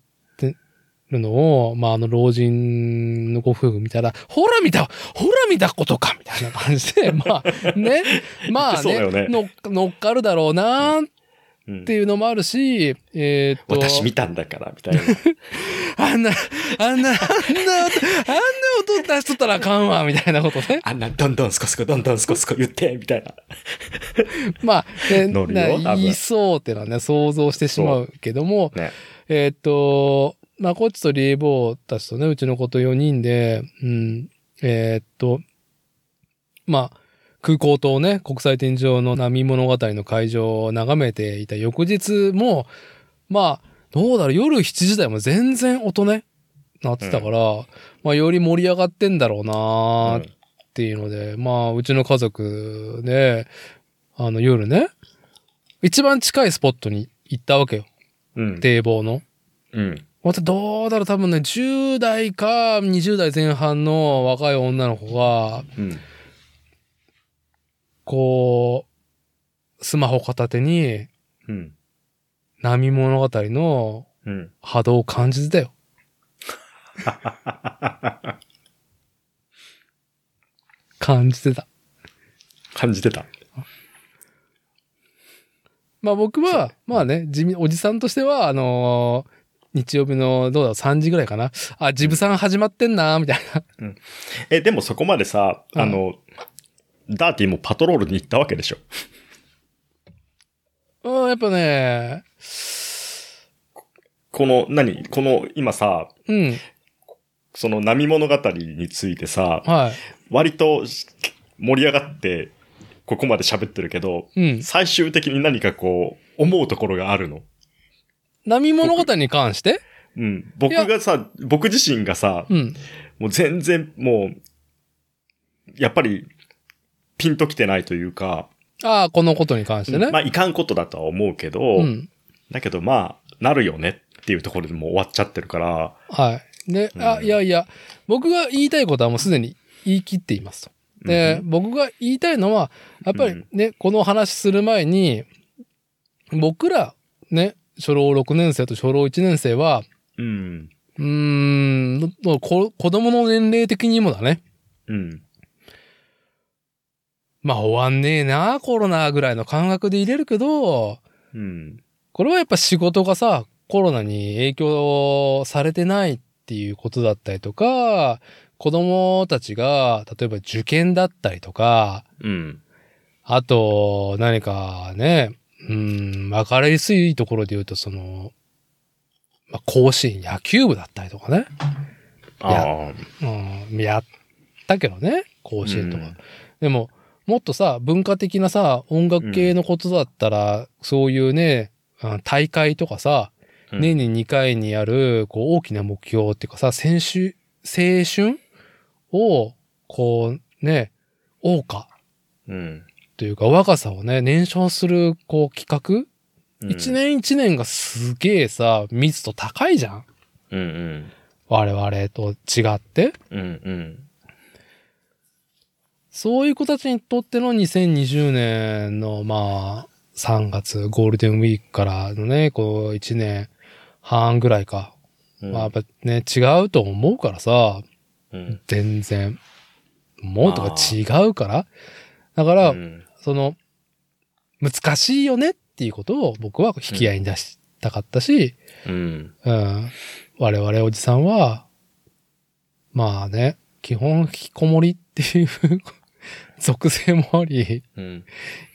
るのを、まあ、あの老人のご夫婦見たら、ほら見たほら見たことかみたいな感じで、[LAUGHS] まあ、ね、まあねね乗っ乗っかるだろうなっうんていうのもあるし、えーっと、私見たんだから、みたいな。[LAUGHS] あんな、あんな、あんな、あんな音出しとったらあかんわ、みたいなことね。[LAUGHS] あんな、どんどんスコスコ、どんどんスコスコ言って、みたいな。まあ、ね、乗るよ言いそうってのはね、想像してしまうけども、ね。えーっと、まあ、こっちとリエボーたちとね、うちの子と4人で、うん、えーっと、まあ、空港とね、国際天井の波物語の会場を眺めていた翌日も、まあ、どうだろう、夜7時台も全然音ね、なってたから、まあ、より盛り上がってんだろうなーっていうので、まあ、うちの家族で、あの、夜ね、一番近いスポットに行ったわけよ。うん。堤防の。うん。またどうだろう、多分ね、10代か20代前半の若い女の子が、うん。こう、スマホ片手にうん。波物語のうん。波動を感じてたよ。感じてた。感じてた。まあ僕は、まあね、地味、おじさんとしては、あのー日曜日の、どうだ？ろう、3時ぐらいかな？あ、ジブさん始まってんな、みたいな。え、でもそこまでさ、うんあの、ダーティーもパトロールに行ったわけでしょ？うん、やっぱね、この、何？この、今さ、うん、その波物語についてさ、は割と盛り上がって、ここまで喋ってるけど、い。うん。最終的に何かこう、思うところがあるの？波物語に関して？うん。僕がさ、僕自身がさ、うん。もう全然もう、やっぱり、ピンときてないというか、ああ、このことに関してね。まあ、いかんことだとは思うけど、うん。だけどまあ、なるよねっていうところでもう終わっちゃってるから、はい。で、あ、うんいやいや、僕が言いたいことはもうすでに言い切っていますと。で、うん僕が言いたいのは、やっぱりね、この話する前に、僕ら、ね、初老6年生と初老1年生は、うん。うーん、子供の年齢的にもだね。うん。まあ終わんねえな、コロナぐらいの感覚で入れるけど、うん。これはやっぱ仕事がさ、コロナに影響されてないっていうことだったりとか、子供たちが、例えば受験だったりとか、うん。あと、何かね、うん、わかりやすいところで言うと、その、まあ、甲子園野球部だったりとかね。ああ。うん、やったけどね、甲子園とか。うんでも、もっとさ、文化的なさ、音楽系のことだったら、そういうね、あ大会とかさ、うん年に2回にやる、こう、大きな目標っていうかさ、青春、青春を、こう、ね、謳歌うん。というか、若さをね、燃焼する、こう、企画？うん一、年一年がすげえさ、密度高いじゃんうんうん。我々と違って。うんうん。そういう子たちにとっての2020年の、まあ、3月、ゴールデンウィークからのね、こう、1年半ぐらいか。うんまあ、やっぱね、違うと思うからさ、うん。全然。もうとか違うから。だから、うんその、難しいよねっていうことを僕は引き合いに出したかったし、うん。うん。我々おじさんは、まあね、基本引きこもりっていう属性もあり、うん。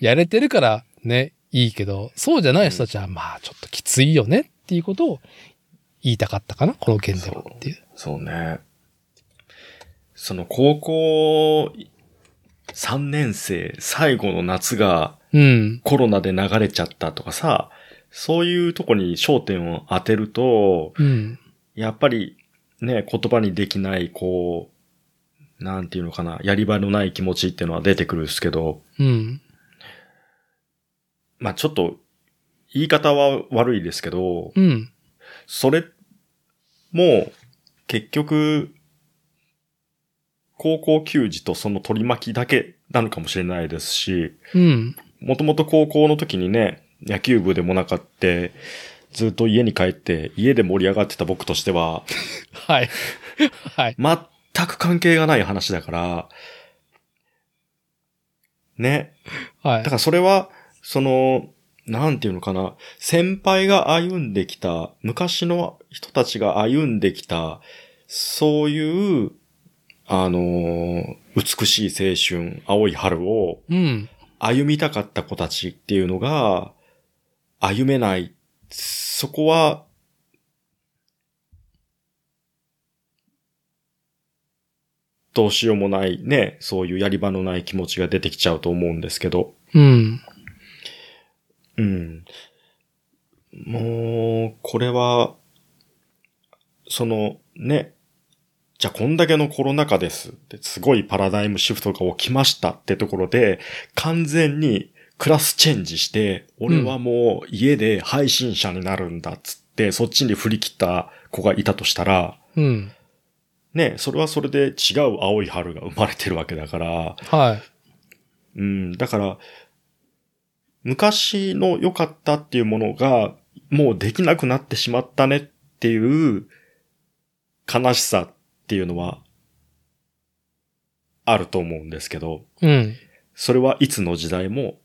やれてるからね、いいけど、そうじゃない人たちはまあちょっときついよねっていうことを言いたかったかな、この件ではっていう。そうね。その高校3年生最後の夏がうん。コロナで流れちゃったとかさ、そういうとこに焦点を当てると、うん。やっぱりね、言葉にできない、こう、なんていうのかな、やり場のない気持ちっていうのは出てくるんですけど、うん。まあちょっと、言い方は悪いですけど、うん。それも、結局、高校球児とその取り巻きだけなのかもしれないですし、うん。もともと高校の時にね、野球部でもなかって、ずっと家に帰って、家で盛り上がってた僕としては、[LAUGHS] はい。[LAUGHS] はい。全く関係がない話だから、ね。はいだか。らそれは、その、なんていうのかな、先輩が歩んできた、昔の人たちが歩んできた、そういう、あのー美しい青春、青い春をうん。歩みたかった子たちっていうのが、歩めない。そこは、どうしようもないね、そういうやり場のない気持ちが出てきちゃうと思うんですけど。うん。うん。もう、これは、その、ね、じゃあこんだけのコロナ禍ですって、すごいパラダイムシフトが起きましたってところで、完全にクラスチェンジして、俺はもう家で配信者になるんだっつって、そっちに振り切った子がいたとしたら、うん。ね、それはそれで違う青い春が生まれてるわけだから、はい。うん、だから、昔の良かったっていうものが、もうできなくなってしまったねっていう悲しさっていうのは、あると思うんですけど、うん。それはいつの時代も、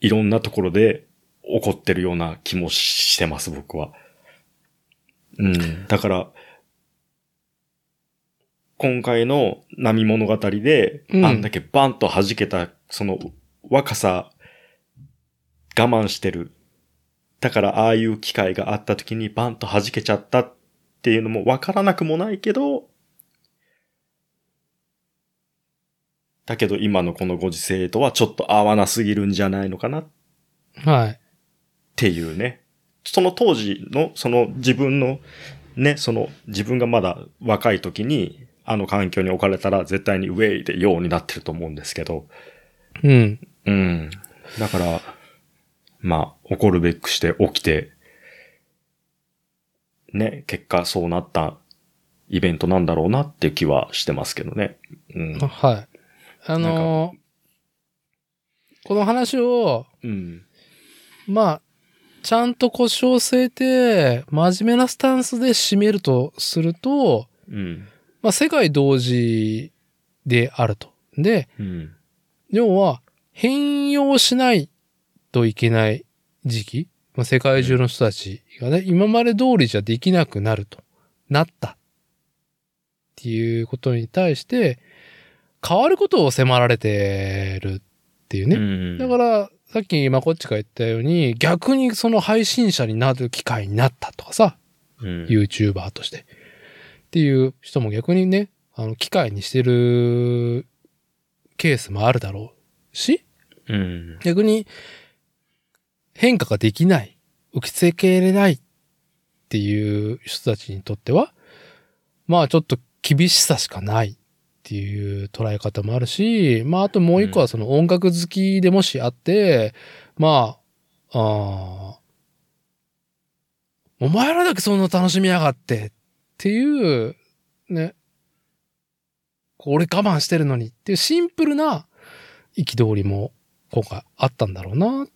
いろんなところで起こってるような気もしてます、僕は。うん。だから、今回の波物語で、うんあんだけバンと弾けた、その若さ、我慢してる。だからああいう機会があった時にバンと弾けちゃったっていうのもわからなくもないけど、だけど今のこのご時世とはちょっと合わなすぎるんじゃないのかなっはい。ていうね。その当時の、その自分の、ね、その自分がまだ若い時に、あの環境に置かれたら絶対にウェイでようになってると思うんですけど。うん。うん。だから、まあ、起こるべくして起きて、ね、結果そうなったイベントなんだろうなっていう気はしてますけどね。うん。はい。あのーこの話を、うん。まあ、ちゃんと腰を据えて、真面目なスタンスで締めるとすると、うん。まあ、世界同時であると。で、うん。要は、変容しないといけない時期、まあ、世界中の人たちがね、今まで通りじゃできなくなると、なった。っていうことに対して、変わることを迫られてるっていうね。ねだから、さっきまこっちが言ったように、逆にその配信者になる機会になったとかさ、ら、うん、YouTuber として。っていう人も逆にね、あの、機会にしてるケースもあるだろうし、うん。逆に変化ができない、受け付けれないっていう人たちにとっては、まあちょっと厳しさしかないっていう捉え方もあるし、まああともう一個はその音楽好きでもしあって、まあ、あーお前らだけそんな楽しみやがってっていう、ね、俺我慢してるのにっていうシンプルな憤りも今回あったんだろうなっ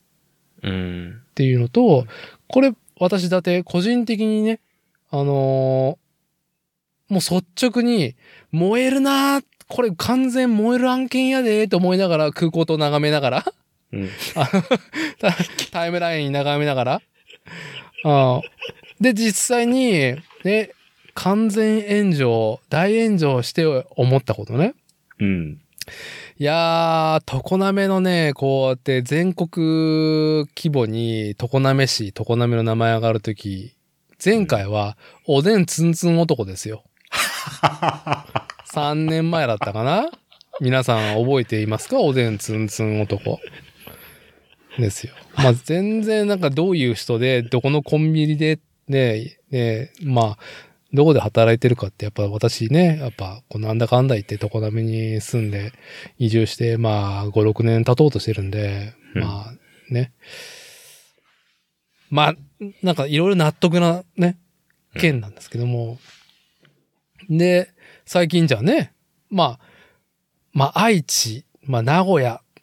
うん。ていうのと、これ私だって個人的にね、あのーもう率直に燃えるなーこれ完全燃える案件やでーと思いながら空港と眺めながら、うん。[LAUGHS] タイムライン眺めながら、あで、実際に、ね、完全炎上、大炎上して思ったことね。うん。いやー、常滑のね、こうやって全国規模に常滑市、常滑の名前上がるとき、前回はおでんツンツン男ですよ。3年前だったかな？皆さん覚えていますか？おでんツンツン男。ですよ。まあ、全然なんかどういう人で、どこのコンビニで、ね、ね、まあどこで働いてるかって、やっぱ私ね、やっぱ、こうなんだかんだ言って常滑に住んで、移住して、まあ、5、6年経とうとしてるんで、うんまあ、ね。まあ、なんかいろいろ納得なね、件なんですけども。で、最近じゃあね、まあ、まあ、愛知、まあ、名古屋っ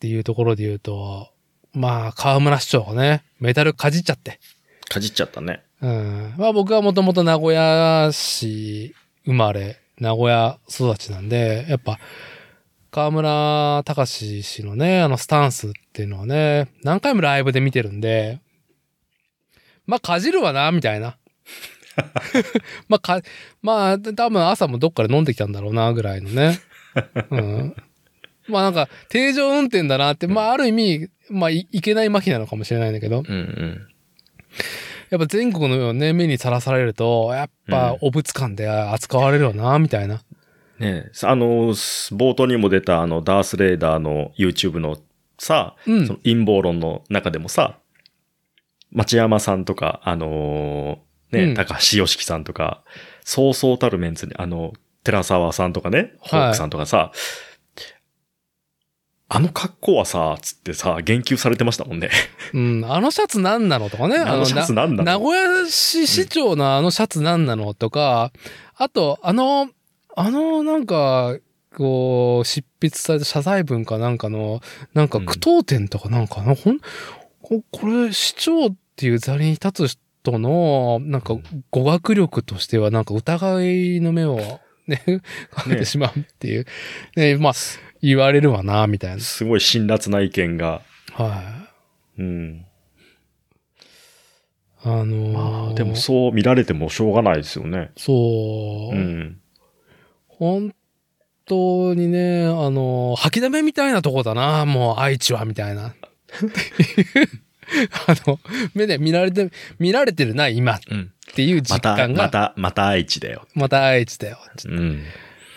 ていうところで言うと、まあ、河村市長がね、メダルかじっちゃって。かじっちゃったね。うん。まあ僕はもともと名古屋市生まれ、名古屋育ちなんで、やっぱ、河村隆氏のね、あのスタンスっていうのはね、何回もライブで見てるんで、まあかじるわな、みたいな。[LAUGHS] まあか、まあ多分朝もどっかで飲んできたんだろうな、ぐらいのね。うん。まあなんか、定常運転だなって、まあある意味、まあいいけない麻痺なのかもしれないんだけど、うんうん。やっぱ全国のね、目にさらされると、やっぱ、お物感で扱われるよな、みたいな。ねあの、す冒頭にも出たあの、ダースレーダーの YouTube のさ、うん。その陰謀論の中でもさ、町山さんとか、あのーね、うん。高橋良樹さんとか、そうそうたるメンツに、あの、寺沢さんとかね、ホークさんとかさ、あの格好はさ、つってさ、言及されてましたもんね。[LAUGHS] うん、あのシャツ何なのとかね。[LAUGHS] あのシャツなんだなろう名古屋市市長のあのシャツ何なのとか、あと、あの、あの、なんか、こう、執筆された謝罪文かなんかの、なんか句読点とかなんかな、ほん、ここれ、市長っていう座に立つ人の、なんか語学力としては、なんか疑いの目をね、[LAUGHS] かけてしまうっていう。ね、まあ、言われるわな、みたいな。すごい辛辣な意見が。はい。うん。あのーまあ、でもそう見られてもしょうがないですよね。そう、うん。本当にね、あの、吐きだめみたいなとこだな、もう愛知は、みたいな。[LAUGHS] あの、目で見られて、見られてるな、今っうん。ていうまた、実感が、また、また愛知だよ。また愛知だよ。うん。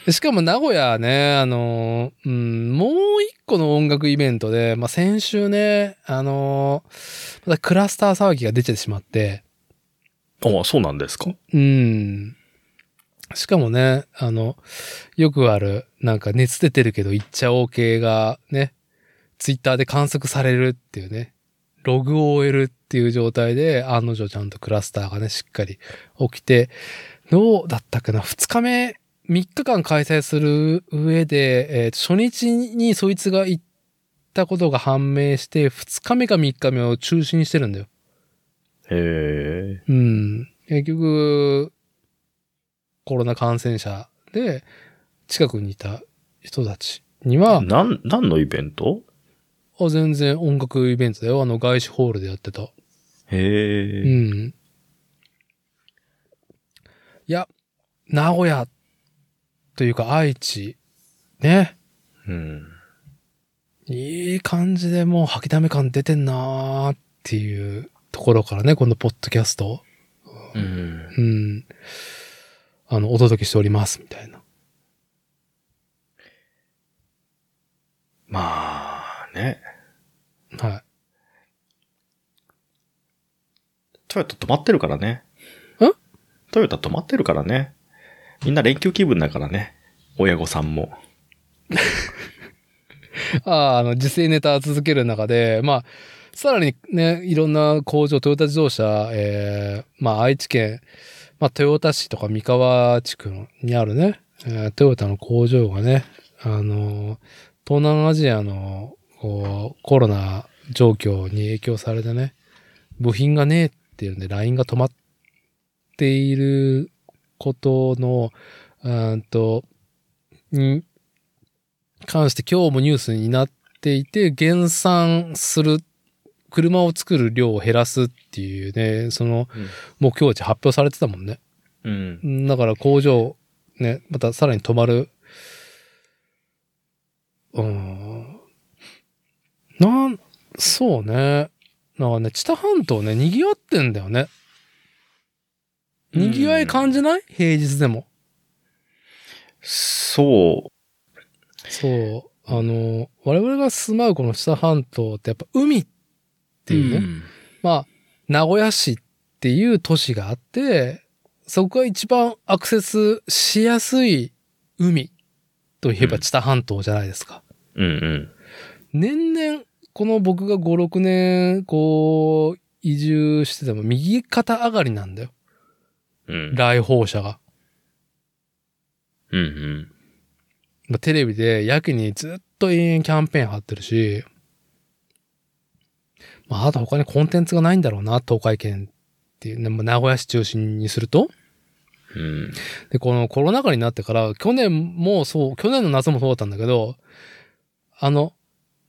しかも名古屋ね、あの、うん、もう一個の音楽イベントで、まあ、先週ね、あの、またクラスター騒ぎが出てしまって、あ、そうなんですか？うん。しかもね、あの、よくある、なんか熱出てるけど言っちゃ OK がね、ツイッターで観測されるっていうね、ログを終えるっていう状態で、案の定ちゃんとクラスターがね、しっかり起きて、どうだったかな？二日目、3日間開催する上で、えー初日にそいつが行ったことが判明して、2日目か3日目を中止にしてるんだよ。へえ。うん。結局、コロナ感染者で、近くにいた人たちには、なん、何のイベント？あ全然音楽イベントだよ。あの外資ホールでやってた。へえ。うん。いや、名古屋というか愛知、ね。うん。いい感じでもう吐きだめ感出てんなーっていうところからね、このポッドキャスト。うん。うん。あの、お届けしております、みたいな。まあ、ね。はい。トヨタ止まってるからね。んトヨタ止まってるからね。みんな連休気分だからね。親御さんも。[LAUGHS] ああ、あの、時勢ネタ続ける中で、まあ、さらにね、いろんな工場、トヨタ自動車、えー、まあ、愛知県、まあ、豊田市とか三河地区にあるね、えートヨタの工場がね、あの、東南アジアの、こう、コロナ状況に影響されてね、部品がねえっていうんで、ラインが止まっていることの、うーんと、に関して今日もニュースになっていて、減産する、車を作る量を減らすっていうね、そのうん目標値発表されてたもんね。うん。だから工場、ね、またさらに止まる。うーん。なん、そうね。なんかね、知多半島ね、賑わってんだよね。賑わい感じない？平日でも。そそう。あの、我々が住まうこの知多半島ってやっぱ海ってう。いうね、んまあ、名古屋市っていう都市があって、そこが一番アクセスしやすい海といえば知多半島じゃないですか。うんうん。年々、この僕が5、6年、こう、移住してても右肩上がりなんだよ。うん。来訪者が。うんうん。まあテレビでやけにずっと延々キャンペーン貼ってるし、まあ、あと他にコンテンツがないんだろうな、東海圏っていうね、まあ名古屋市中心にすると。うん。で、このコロナ禍になってから、去年もそう、去年の夏もそうだったんだけど、あの、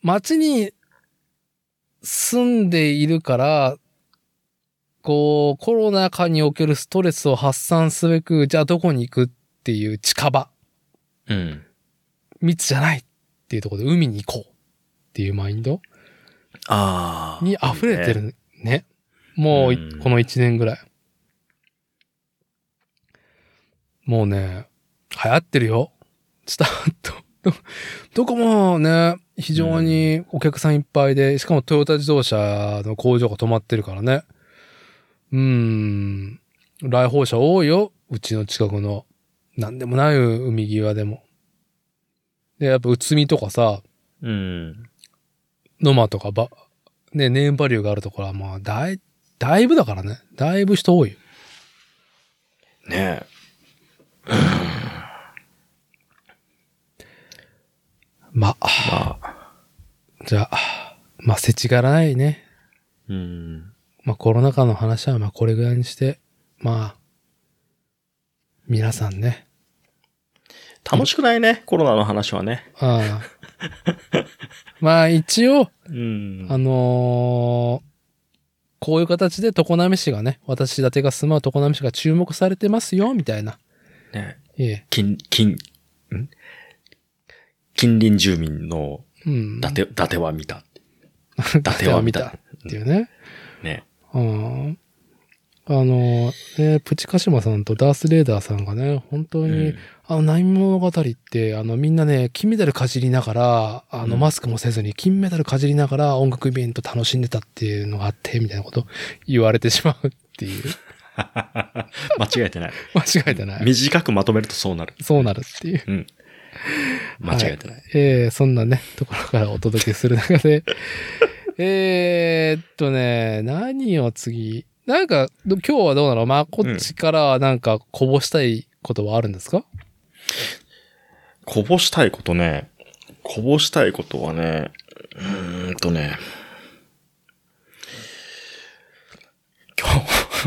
街に住んでいるから、こう、コロナ禍におけるストレスを発散すべく、じゃあどこに行くっていう近場。うん。密じゃないっていうところで海に行こうっていうマインドああ。に溢れてるね。もうい、うんこの1年ぐらい。もうね、流行ってるよ。スタート。ど [LAUGHS] どこもね、非常にお客さんいっぱいで、しかもトヨタ自動車の工場が止まってるからね。うーん。来訪者多いよ。うちの近くの。なんでもない海際でも。で、やっぱ、うつみとかさ、うん。ノマとかば、ね、ネームバリューがあるところは、まあ、だい、だいぶだからね。だいぶ人多いよ。ね [SIGHS] まあ、まあ。じゃあ、まあ、せちがらないね。うん。まあ、コロナ禍の話は、まあ、これぐらいにして、まあ、皆さんね。楽しくないね、コロナの話はね。ああ [LAUGHS] まあ、一応、うん。あのーこういう形で常滑市がね、私立てが住まう常滑市が注目されてますよ、みたいな。ねいえ。近、近、ん？近隣住民のうん。伊達は見た。[LAUGHS] 伊達は見たっていうね。ね。うん。あの、ね、プチカシマさんとダースレーダーさんがね、本当に、うんあの、ナイン物語って、あの、みんなね、金メダルかじりながら、あの、うんマスクもせずに、金メダルかじりながら音楽イベント楽しんでたっていうのがあって、みたいなこと言われてしまうっていう。[LAUGHS] 間違えてない。[LAUGHS] 間違えてない。短くまとめるとそうなる。そうなるっていう。うん。間違えてない。えーそんなね、ところからお届けする中で、えーっとね、何を次、なんか、ど今日はどうなの？まあ、こっちからはなんかこぼしたいことはあるんですか、こぼしたいことね、こぼしたいことはね、うーんとね、今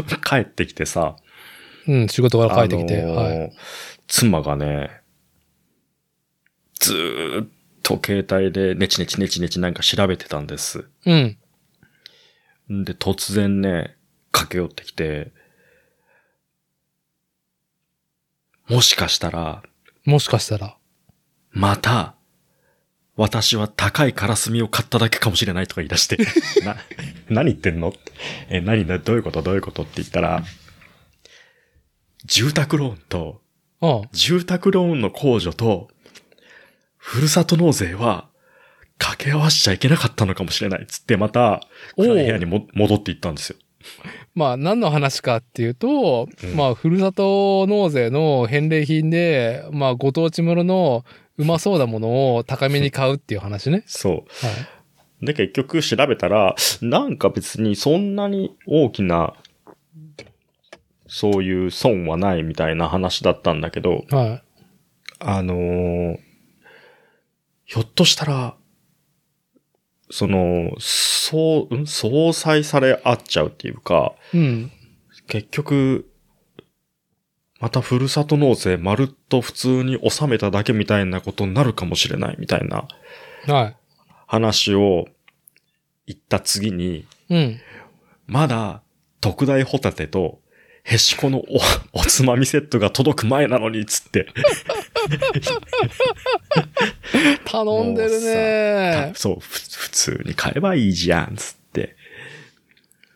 日、[LAUGHS] 帰ってきてさ、うん、仕事から帰ってきて、あのーはい。妻がね、ずーっと携帯でネチネチネチネチなんか調べてたんです。うん。んで、突然ね、駆け寄ってきて、もしかしたら、もしかしたら。また、私は高いカラスミを買っただけかもしれないとか言い出して、[LAUGHS] な、何言ってんの？え、何だ、どういうこと？どういうこと？って言ったら、住宅ローンと、住宅ローンの控除と、ふるさと納税は、掛け合わしちゃいけなかったのかもしれないっつって、また、部屋にも戻っていったんですよ。まあ、何の話かっていうと、うんまあ、ふるさと納税の返礼品で、まあ、ご当地もののうまそうなものを高めに買うっていう話ね。そう。はい。で、結局調べたら、なんか別にそんなに大きな、そういう損はないみたいな話だったんだけど、はい。あのーひょっとしたら、その、そう、ん相殺され合っちゃうっていうか、うん。結局、またふるさと納税まるっと普通に納めただけみたいなことになるかもしれないみたいなは話を言った次に、い。うん。まだ特大ホタテとへしこのお、おつまみセットが届く前なのに、つって。[LAUGHS] 頼んでるねた。そう、ふ普通に買えばいいじゃん、つって。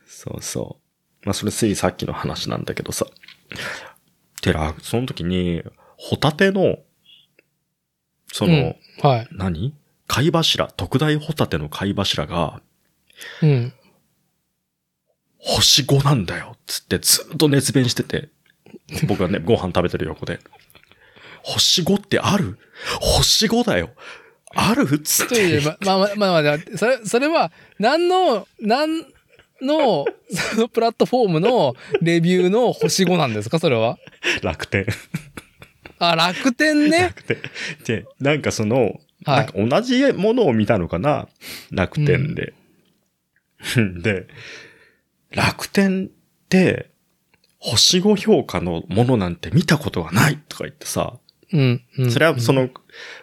そうそう。まあ、それついさっきの話なんだけどさ。てら、その時に、ホタテの、その、うんはい。何？貝柱、特大ホタテの貝柱が、うん。星5なんだよ、つってずっと熱弁してて。僕はね、ご飯食べてる横で。星5ってある？星5だよ。ある？っつって。ま、まあまあまあまあ、それ、それは、何の、何の、そのプラットフォームのレビューの星5なんですか？それは。楽天。あ、楽天ね。楽天。で、なんかその、はいなんか同じものを見たのかな？楽天で。で、楽天って、星5評価のものなんて見たことがないとか言ってさ、うん。うんそれはそ、の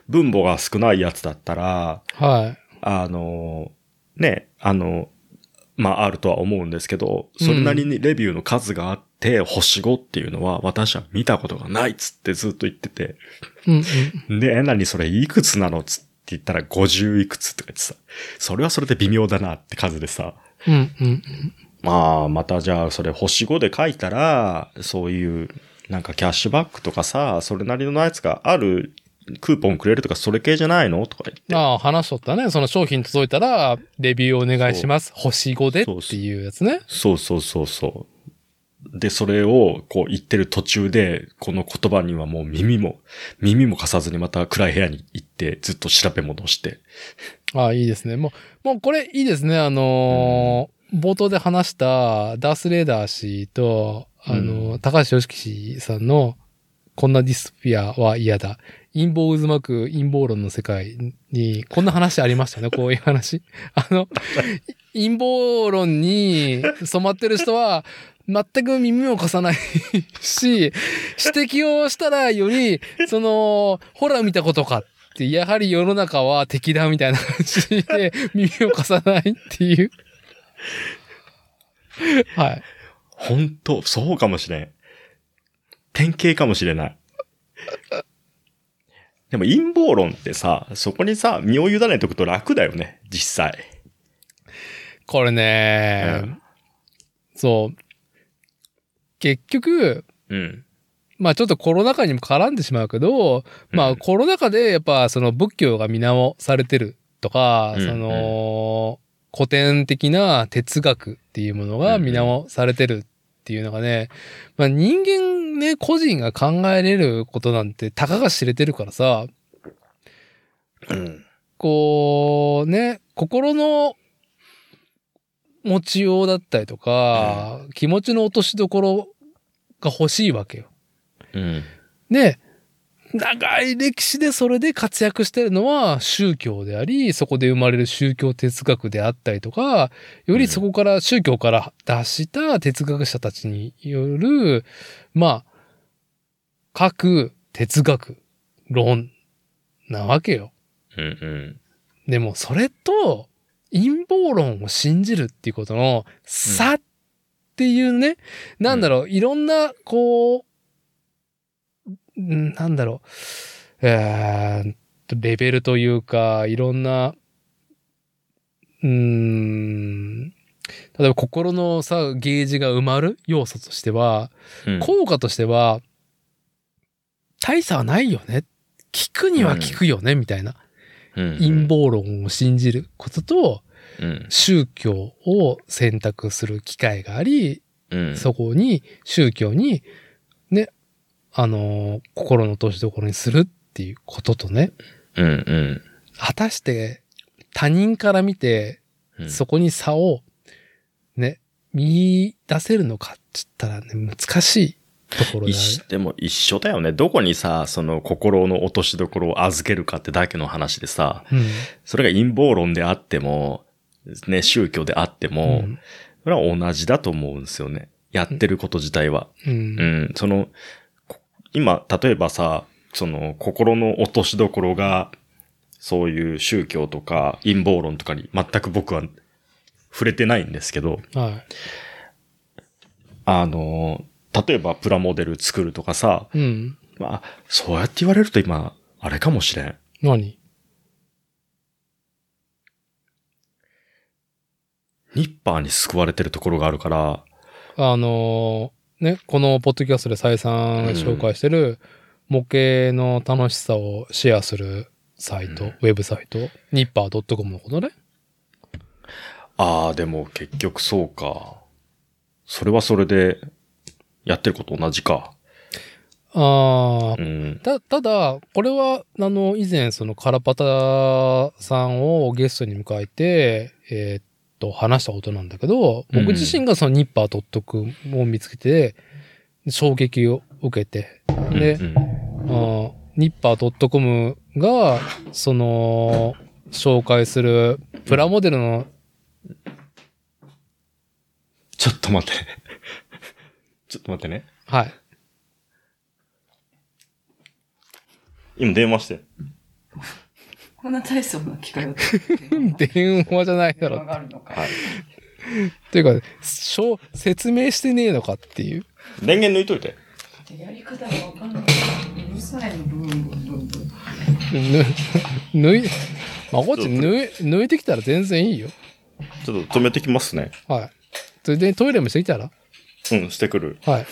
分母が少ないやつだったら、はい。あの、ね、あの、まあ、あるとは思うんですけど、それなりにレビューの数があって、星5っていうのは私は見たことがないっつってずっと言ってて、うんうん。で、それいくつなのつって言ったら50いくつとか言ってさ、それはそれで微妙だなって数でさ、うんうん。まあ、またじゃあそれ星5で書いたら、そういう、なんかキャッシュバックとかさ、それなりのやつがある、クーポンくれるとかそれ系じゃないのとか言って。ああ、話しとったね。その商品届いたら、レビューお願いします。星5でっていうやつね。そうそうそうそう。で、それをこう言ってる途中で、この言葉にはもう耳も、耳も貸さずにまた暗い部屋に行って、ずっと調べ物をして。ああ、いいですね。もう、もうこれいいですね。あのー冒頭で話したダース・レーダー氏と、あのー高橋良樹氏さんの、こんなディストピアは嫌だ。陰謀渦巻く陰謀論の世界に、こんな話ありましたね、[LAUGHS] こういう話。あの、陰謀論に染まってる人は、全く耳を貸さないし、指摘をしたらより、その、ほら見たことかって、やはり世の中は敵だみたいな感じで耳を貸さないっていう。はい。本当そうかもしれん。典型かもしれない。でも陰謀論ってさ、そこにさ、身を委ねておくと楽だよね、実際。これね、うんそう。結局、うん。まあちょっとコロナ禍にも絡んでしまうけど、まうんあコロナ禍でやっぱその仏教が見直されてるとか、うんその、古典的な哲学っていうものが見直されてるっていうのがね、まあ人間ね、個人が考えれることなんてたかが知れてるからさ、うん。こう、ね、心の持ちようだったりとか、気持ちの落としどころが欲しいわけよ。うん。で、長い歴史でそれで活躍してるのは宗教であり、そこで生まれる宗教哲学であったりとか、よりそこから宗教から出した哲学者たちによる、まあ、各哲学論なわけよ。うん。うん。でもそれと陰謀論を信じるっていうことの差っていうね、なんだろう、いろんな、こう、なんだろう、えーレベルというか、いろんな、うーん、例えば心のさ、ゲージが埋まる要素としては、うん。効果としては、大差はないよね。聞くには聞くよね、みたいな。うん陰謀論を信じることと、うん。宗教を選択する機会があり、うん。そこに、宗教に、ね、あのー心の落としどころにするっていうこととね、うん。うん。果たして他人から見て、うんそこに差を、ね、見出せるのかって言ったらね、難しいところだ一ね緒。でも一緒だよね。どこにさ、その心の落としどころを預けるかってだけの話でさ、うん。それが陰謀論であっても、ね、宗教であっても、うんそれは同じだと思うんですよね。やってること自体は。うんうん、その、こ今、例えばさ、その、心の落としどころが、そういう宗教とか陰謀論とかに全く僕は触れてないんですけど、はあの、例えばプラモデル作るとかさ、い。うん。まあ、そうやって言われると今、あれかもしれん。何？ニッパーに救われてるところがあるから、あのーね、このポッドキャストで再三紹介してる模型の楽しさをシェアするサイト、うんウェブサイト、ニッパー .com のことね。ああ、でも結局そうか。それはそれで、やってること同じか。ああ、うん。た、ただ、これは、あの、以前、その、カラパタさんをゲストに迎えて、えーっと、話したことなんだけど、僕自身がそのニッパー .com を見つけて、衝撃を受けて、で、うんあーニッパー .com が、その、紹介するプラモデルの、ちょっと待って。[LAUGHS] ちょっと待ってね。はい。今電話して。こんな大層な機会を取って電話じゃないだろ電話。があるのか。はい。っていうか、しょう説明してねえのかっていう。電源抜いといて。やり方がわかんない。うるさいの、ブーンブンブンブン。ぬ、抜い、まこっち抜い、抜いてきたら全然いいよ。ちょっと止めてきますね。はい。それでトイレもしてきたら？うん、してくる。はい。